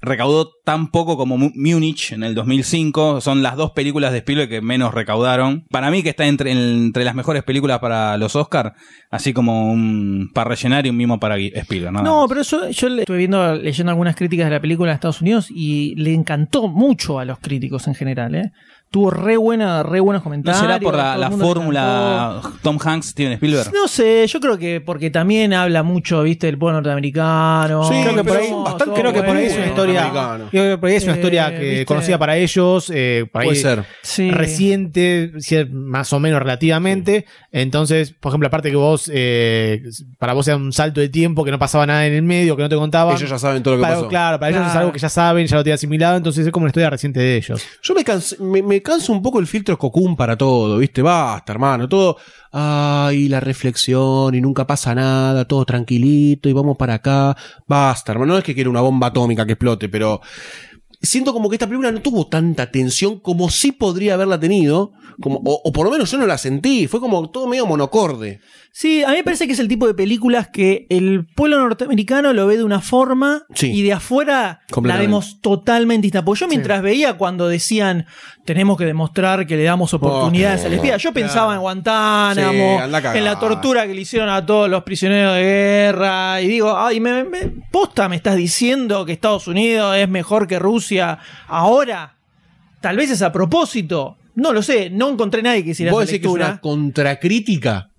Speaker 4: recaudó tan poco como Mu- Múnich en el 2005. Son las dos películas de Spielberg que menos recaudaron. Para mí que está entre, entre las mejores películas para los Oscar, así como un para rellenar y un mimo para Spielberg.
Speaker 3: No,
Speaker 4: más.
Speaker 3: pero eso, yo le- estuve viendo, leyendo algunas críticas de la película en Estados Unidos y le encantó mucho a los críticos en general, ¿eh? Tuvo re, buena, re buenos
Speaker 4: ¿No
Speaker 3: comentarios.
Speaker 4: será por la, fórmula Tom Hanks, Steven Spielberg?
Speaker 3: No sé, yo creo que porque también habla mucho, viste, del pueblo norteamericano.
Speaker 5: Sí, creo que por ahí, bastante,
Speaker 3: todos
Speaker 5: creo que por ahí es una historia. Creo que por ahí es una
Speaker 3: Eh,
Speaker 5: historia que
Speaker 3: ¿viste?
Speaker 5: conocida para ellos, eh,
Speaker 6: Puede ser.
Speaker 3: Sí.
Speaker 5: reciente, más o menos relativamente. Entonces, por ejemplo, aparte que vos, eh, para vos era un salto de tiempo, que no pasaba nada en el medio, que no te contaban.
Speaker 6: Ellos ya saben todo lo que
Speaker 5: Para-
Speaker 6: pasó.
Speaker 5: Claro, para ellos es algo que ya saben, ya lo tienen asimilado, entonces es como una historia reciente de ellos.
Speaker 6: Yo me, canso, me, me canso un poco el filtro cocún para todo, ¿viste? Basta, hermano, todo. Ay, la reflexión y nunca pasa nada, todo tranquilito y vamos para acá. Basta, hermano. No es que quiera una bomba atómica que explote, pero siento como que esta película no tuvo tanta tensión como sí podría haberla tenido. Como, o, o por lo menos yo no la sentí. Fue como todo medio monocorde.
Speaker 3: Sí, a mí me parece que es el tipo de películas que el pueblo norteamericano lo ve de una forma
Speaker 6: Sí.
Speaker 3: y de afuera la vemos totalmente distinta. Porque yo mientras veía cuando decían tenemos que demostrar que le damos oportunidades al espía, yo pensaba en Guantánamo,
Speaker 6: Sí,
Speaker 3: en la tortura que le hicieron a todos los prisioneros de guerra, y digo, ay, me, me- posta me estás diciendo que Estados Unidos es mejor que Rusia ahora. Tal vez es a propósito. No lo sé, no encontré nadie que hiciera
Speaker 6: ¿Vos
Speaker 3: esa
Speaker 6: decís que es
Speaker 3: lectura.
Speaker 6: una contracrítica?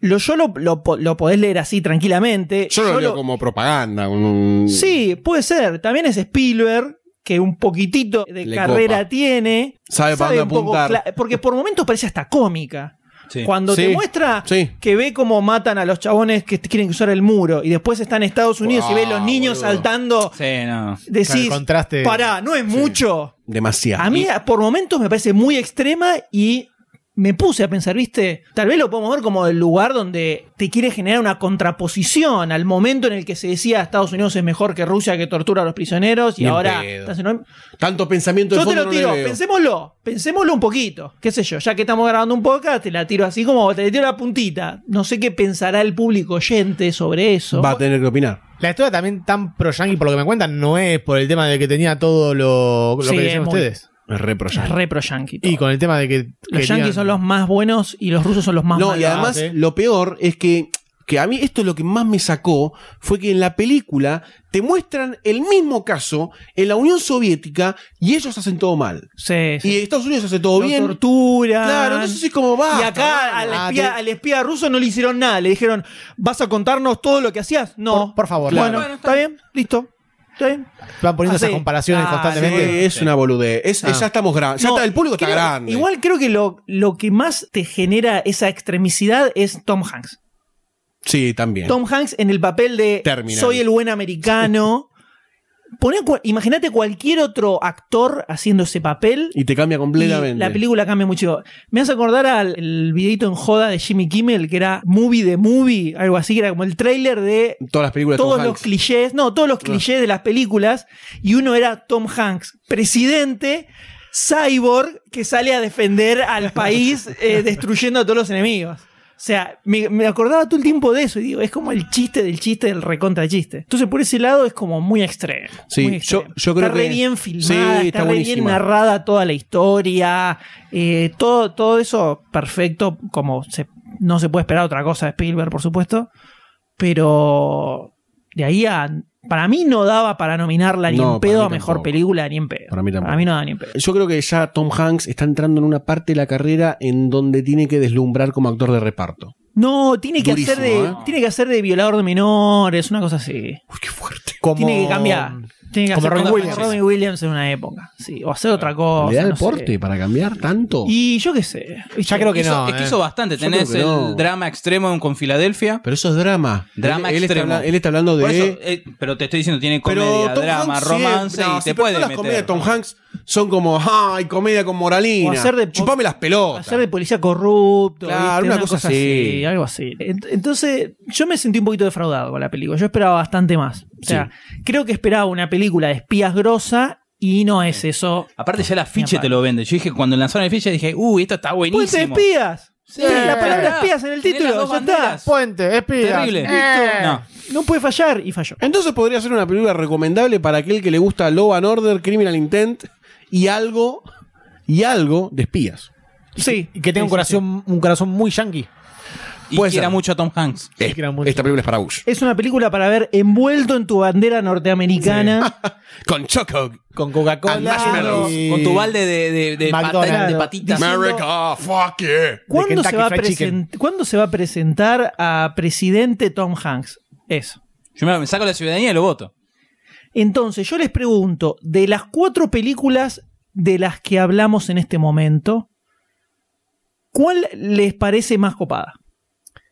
Speaker 3: Lo, yo lo, lo, lo podés leer así tranquilamente.
Speaker 6: Yo lo leo como propaganda. un-
Speaker 3: Sí, puede ser. También es Spielberg, que un poquitito de
Speaker 6: Le
Speaker 3: carrera
Speaker 6: copa.
Speaker 3: tiene.
Speaker 6: Sabe para dónde
Speaker 3: un poco porque por momentos parece hasta cómica.
Speaker 4: Sí.
Speaker 3: Cuando te muestra
Speaker 6: sí.
Speaker 3: que ve cómo matan a los chabones que quieren cruzar el muro y después está en Estados Unidos y ve los niños
Speaker 6: boludo.
Speaker 3: saltando,
Speaker 4: Sí, no.
Speaker 3: decís,
Speaker 5: Claro, contraste-
Speaker 3: pará, no es mucho.
Speaker 6: Demasiado.
Speaker 3: A mí por momentos me parece muy extrema y me puse a pensar, viste, tal vez lo podemos ver como el lugar donde te quiere generar una contraposición al momento en el que se decía Estados Unidos es mejor que Rusia que tortura a los prisioneros y ahora... estás en-
Speaker 6: Tanto pensamiento de
Speaker 3: Yo te lo
Speaker 6: no le
Speaker 3: tiro, pensémoslo, pensémoslo un poquito, qué sé yo, ya que estamos grabando un podcast, te la tiro así como te tiro la puntita. No sé qué pensará el público oyente sobre eso.
Speaker 6: Va a tener que opinar.
Speaker 5: La historia también tan pro yankee por lo que me cuentan no es por el tema de que tenía todo lo, lo
Speaker 3: Sí,
Speaker 5: que
Speaker 3: es
Speaker 5: decían
Speaker 3: muy-
Speaker 5: ustedes.
Speaker 6: Es re pro
Speaker 3: Es
Speaker 6: yankee.
Speaker 3: re pro yankee.
Speaker 5: Y con el tema de que
Speaker 3: Los
Speaker 5: querían-
Speaker 3: yankees son los más buenos y los rusos son los más
Speaker 6: No,
Speaker 3: malos.
Speaker 6: y además
Speaker 5: sí.
Speaker 6: lo peor es que, que a mí esto es lo que más me sacó, fue que en la película te muestran el mismo caso en la Unión Soviética y ellos hacen todo mal.
Speaker 3: Sí, sí.
Speaker 6: Y Estados Unidos hace todo
Speaker 3: Lo
Speaker 6: bien.
Speaker 3: torturan.
Speaker 6: Claro, entonces es como va.
Speaker 3: Y acá al
Speaker 5: Ah,
Speaker 3: espía,
Speaker 5: te-
Speaker 3: al espía ruso no le hicieron nada. Le dijeron, ¿vas a contarnos todo lo que hacías? No.
Speaker 5: Por- por favor,
Speaker 3: Bueno,
Speaker 5: claro.
Speaker 3: bueno, está bien, listo. Bien.
Speaker 5: van poniendo
Speaker 3: Así.
Speaker 5: esas comparaciones
Speaker 3: Ah,
Speaker 5: constantemente.
Speaker 6: es una boludez. Es,
Speaker 5: Ah.
Speaker 6: Ya estamos grandes. Ya
Speaker 3: No,
Speaker 6: está, el público está grande.
Speaker 3: Igual creo que lo, lo que más te genera esa extremicidad es Tom Hanks.
Speaker 6: Sí, también.
Speaker 3: Tom Hanks en el papel de
Speaker 6: Terminal.
Speaker 3: soy el buen americano. Imagínate cualquier otro actor haciendo ese papel
Speaker 6: Y te cambia completamente.
Speaker 3: Y la película cambia mucho. Me hace acordar al el videito en joda de Jimmy Kimmel, que era Movie de Movie, algo así, que era como el tráiler de
Speaker 6: Todas las películas
Speaker 3: todos
Speaker 6: Tom
Speaker 3: los
Speaker 6: Hanks.
Speaker 3: clichés, no, todos los clichés de las películas, y uno era Tom Hanks, presidente, cyborg, que sale a defender al país eh, [LAUGHS] destruyendo a todos los enemigos. O sea, me, me acordaba todo el tiempo de eso y digo, es como el chiste del chiste del recontra chiste. Entonces, por ese lado es como muy extremo.
Speaker 6: Sí,
Speaker 3: muy
Speaker 6: yo-
Speaker 3: extremo.
Speaker 6: yo creo
Speaker 3: está re bien
Speaker 6: sí,
Speaker 3: filmada,
Speaker 6: está
Speaker 3: está, re bien narrada toda la historia, eh, todo, todo eso perfecto, como se- no se puede esperar otra cosa de Spielberg, por supuesto. Pero de ahí a. Para mí no daba para nominarla ni
Speaker 6: No,
Speaker 3: en pedo
Speaker 6: para
Speaker 3: a
Speaker 6: mí
Speaker 3: mejor
Speaker 6: tampoco.
Speaker 3: película, ni en pedo.
Speaker 6: Para mí tampoco.
Speaker 3: no da ni en pedo.
Speaker 6: Yo creo que ya Tom Hanks está entrando en una parte de la carrera en donde tiene que deslumbrar como actor de reparto.
Speaker 3: No, tiene que
Speaker 6: Durísimo,
Speaker 3: hacer de.
Speaker 6: ¿eh?
Speaker 3: Tiene que hacer de violador de menores, una cosa así.
Speaker 5: Como,
Speaker 3: Tiene que cambiar. Tiene que
Speaker 5: como
Speaker 3: hacer
Speaker 5: Robin Williams.
Speaker 3: Robin Williams en una época. Sí. O hacer otra cosa.
Speaker 6: ¿Le da el
Speaker 3: no sé.
Speaker 6: porte para cambiar tanto?
Speaker 3: Y yo qué sé.
Speaker 5: Ya creo que
Speaker 4: Hizo-
Speaker 5: no.
Speaker 4: es que
Speaker 5: eh.
Speaker 4: hizo bastante.
Speaker 6: Yo
Speaker 4: Tenés el
Speaker 6: no.
Speaker 4: drama extremo con Filadelfia.
Speaker 6: Pero eso es drama.
Speaker 4: Drama
Speaker 6: él, él está,
Speaker 4: extremo.
Speaker 6: habla- él está hablando de.
Speaker 4: Por eso, eh, pero te estoy diciendo, tiene comedia,
Speaker 6: Tom
Speaker 4: drama,
Speaker 6: Hanks
Speaker 4: romance
Speaker 6: siempre- no,
Speaker 4: y
Speaker 6: sí,
Speaker 4: te puede
Speaker 6: las
Speaker 4: meter.
Speaker 6: comedias de Tom Hanks son como, ay, comedia con moralina.
Speaker 3: O hacer de-
Speaker 6: Chupame las pelotas.
Speaker 3: Hacer de policía corrupto.
Speaker 6: Claro,
Speaker 3: ¿viste?
Speaker 6: una cosa así.
Speaker 3: Algo así. Ent- Entonces, yo me sentí un poquito defraudado con la película. Yo esperaba bastante más. O sea, creo que esperaba una película de espías grosa y no es eso.
Speaker 4: Aparte ya el afiche te lo vende. Yo dije, cuando lanzaron el afiche dije, uy, esto está
Speaker 3: Puente
Speaker 4: buenísimo.
Speaker 3: de espías.
Speaker 4: Sí,
Speaker 3: la palabra espías en el título. ya está.
Speaker 5: Puente, espías.
Speaker 4: Terrible.
Speaker 5: Eh.
Speaker 4: No.
Speaker 3: No puede fallar y falló.
Speaker 6: Entonces podría ser una película recomendable para aquel que le gusta Law and Order, Criminal Intent y algo y algo de espías.
Speaker 3: Sí.
Speaker 5: Y que tenga un corazón, un corazón muy yankee.
Speaker 4: Y
Speaker 6: Puede
Speaker 4: quiera
Speaker 6: ser.
Speaker 4: mucho a Tom Hanks.
Speaker 6: Es- esta película es para Bush.
Speaker 3: Es una película para ver envuelto en tu bandera norteamericana. [LAUGHS]
Speaker 6: Con Choco.
Speaker 5: Con Coca-Cola.
Speaker 6: marshmallows.
Speaker 5: y-
Speaker 4: Con tu balde de, de, de,
Speaker 5: McDonald's.
Speaker 4: pata- de patitas.
Speaker 3: Diciendo-
Speaker 6: America, fuck yeah.
Speaker 3: ¿Cuándo
Speaker 5: Kentucky
Speaker 3: se, va a
Speaker 5: Fried Chicken.
Speaker 3: present- ¿Cuándo se va a presentar a presidente Tom Hanks? Eso.
Speaker 4: Yo me, me saco la ciudadanía y lo voto.
Speaker 3: Entonces, yo les pregunto, de las cuatro películas de las que hablamos en este momento, ¿cuál les parece más copada?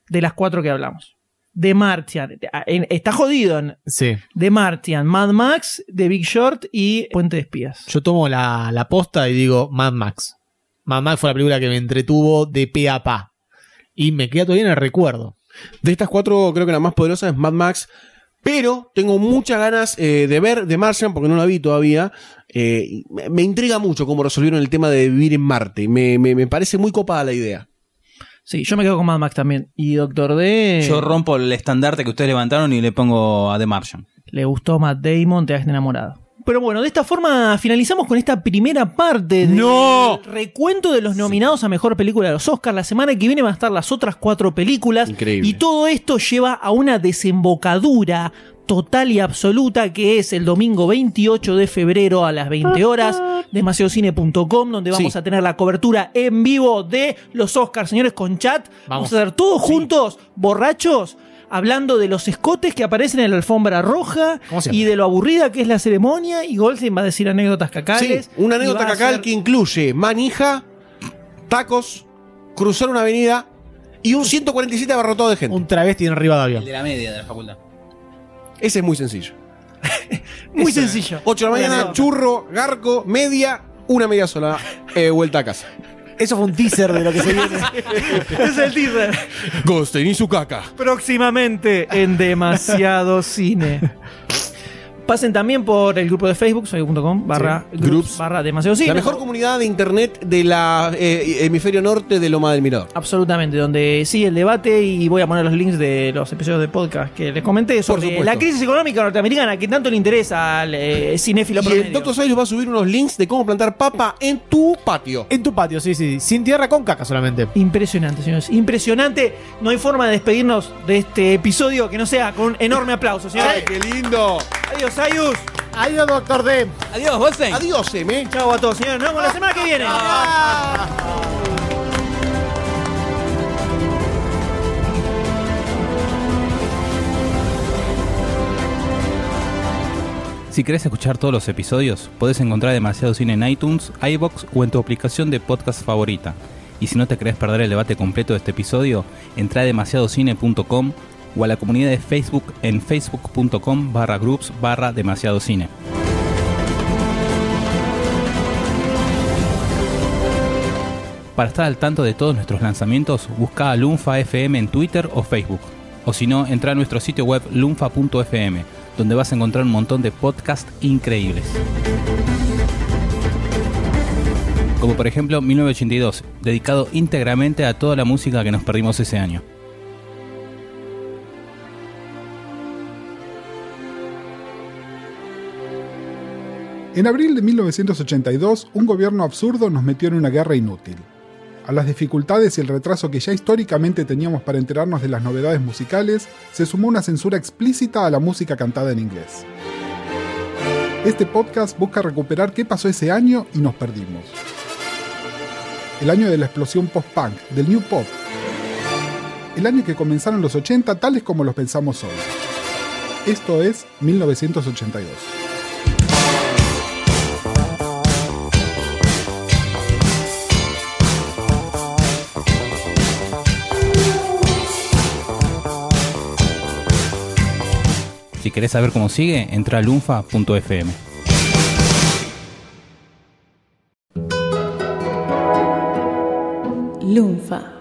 Speaker 3: De las cuatro que hablamos. De Martian. en- Está jodido. en-
Speaker 5: Sí.
Speaker 3: De Martian, Mad Max, The Big Short y Puente de Espías.
Speaker 5: Yo tomo la, la posta y digo Mad Max. Mad Max fue la película que me entretuvo de pe a pa. Y me queda todavía en el recuerdo.
Speaker 6: De estas cuatro, creo que la más poderosa es Mad Max. Pero tengo muchas ganas eh, de ver The Martian, porque no la vi todavía. Eh, me, me intriga mucho cómo resolvieron el tema de vivir en Marte. Me, me- me parece muy copada la idea.
Speaker 3: Sí, yo me quedo con Mad Max también. Y Doctor D.
Speaker 4: Yo rompo el estandarte que ustedes levantaron y le pongo a The Martian.
Speaker 3: Le gustó Matt Damon, te has enamorado. Pero bueno, de esta forma finalizamos con esta primera parte del recuento de los nominados a mejor película de los Oscars. La semana que viene van a estar las otras cuatro películas.
Speaker 6: Increíble.
Speaker 3: Y todo esto lleva a una desembocadura total y absoluta que es el domingo 28 de febrero a las 20 horas demasiadocine.com donde vamos
Speaker 6: Sí.
Speaker 3: a tener la cobertura en vivo de los Oscars, señores, con chat. Vamos,
Speaker 5: Vamos.
Speaker 3: a hacer todos juntos, borrachos, hablando de los escotes que aparecen en la alfombra roja y de lo aburrida que es la ceremonia. Y Goldstein va a decir anécdotas
Speaker 6: Sí,
Speaker 3: cacales.
Speaker 6: una
Speaker 3: y
Speaker 6: anécdota cacal
Speaker 3: hacer-
Speaker 6: que incluye manija, tacos, cruzar una avenida y un 147 abarrotado de gente.
Speaker 5: Un travesti en Rivadavia.
Speaker 4: de la media de la facultad.
Speaker 6: Ese es muy sencillo. [LAUGHS]
Speaker 3: Muy sencillo.
Speaker 6: 8 de la mañana, churro, garco, media, una media sola, eh, vuelta a casa.
Speaker 5: Eso fue un teaser de lo que se viene. [LAUGHS]
Speaker 3: es el teaser.
Speaker 6: Goldstein y su caca.
Speaker 3: Próximamente en Demasiado Cine. Pasen también por el grupo de Facebook, soy.com barra
Speaker 6: Sí.
Speaker 3: groups
Speaker 6: Groups.
Speaker 3: barra demasiado cine.
Speaker 6: La mejor comunidad de internet de la eh, hemisferio norte de Loma del Mirador.
Speaker 3: Absolutamente, donde sigue el debate y voy a poner los links de los episodios de podcast que les comenté sobre la crisis económica norteamericana que tanto le interesa al eh, cinéfilo
Speaker 6: Y
Speaker 3: promedio.
Speaker 6: el Dr. Va a subir unos links de cómo plantar papa en tu patio.
Speaker 5: En tu patio, sí, sí. Sin tierra, con caca solamente.
Speaker 3: Impresionante, señores. Impresionante. No hay forma de despedirnos de este episodio que no sea con un enorme aplauso, señores.
Speaker 6: ¡Ay, qué lindo!
Speaker 3: Adiós, Ayus.
Speaker 5: Adiós, doctor D.
Speaker 4: Adiós, Goldstein.
Speaker 6: Adiós, M.
Speaker 3: Chao a todos, señores. Nos vemos la semana que viene.
Speaker 4: Si querés escuchar todos los episodios, podés encontrar Demasiado Cine en iTunes, iBox o en tu aplicación de podcast favorita. Y si no te querés perder el debate completo de este episodio, entra a demasiadocine.com o a la comunidad de Facebook en facebook.com barra groups barra demasiado cine. Para estar al tanto de todos nuestros lanzamientos, busca a Lunfa FM en Twitter o Facebook. O si no, entra a nuestro sitio web lunfa.fm, donde vas a encontrar un montón de podcasts increíbles. Como por ejemplo 1982, dedicado íntegramente a toda la música que nos perdimos ese año.
Speaker 23: En abril de 1982, un gobierno absurdo nos metió en una guerra inútil. A las dificultades y el retraso que ya históricamente teníamos para enterarnos de las novedades musicales, se sumó una censura explícita a la música cantada en inglés. Este podcast busca recuperar qué pasó ese año y nos perdimos. El año de la explosión post-punk, del new pop. El año que comenzaron los 80 tales como los pensamos hoy. Esto es 1982.
Speaker 4: Querés saber cómo sigue, entra a lunfa.fm.
Speaker 16: Lunfa.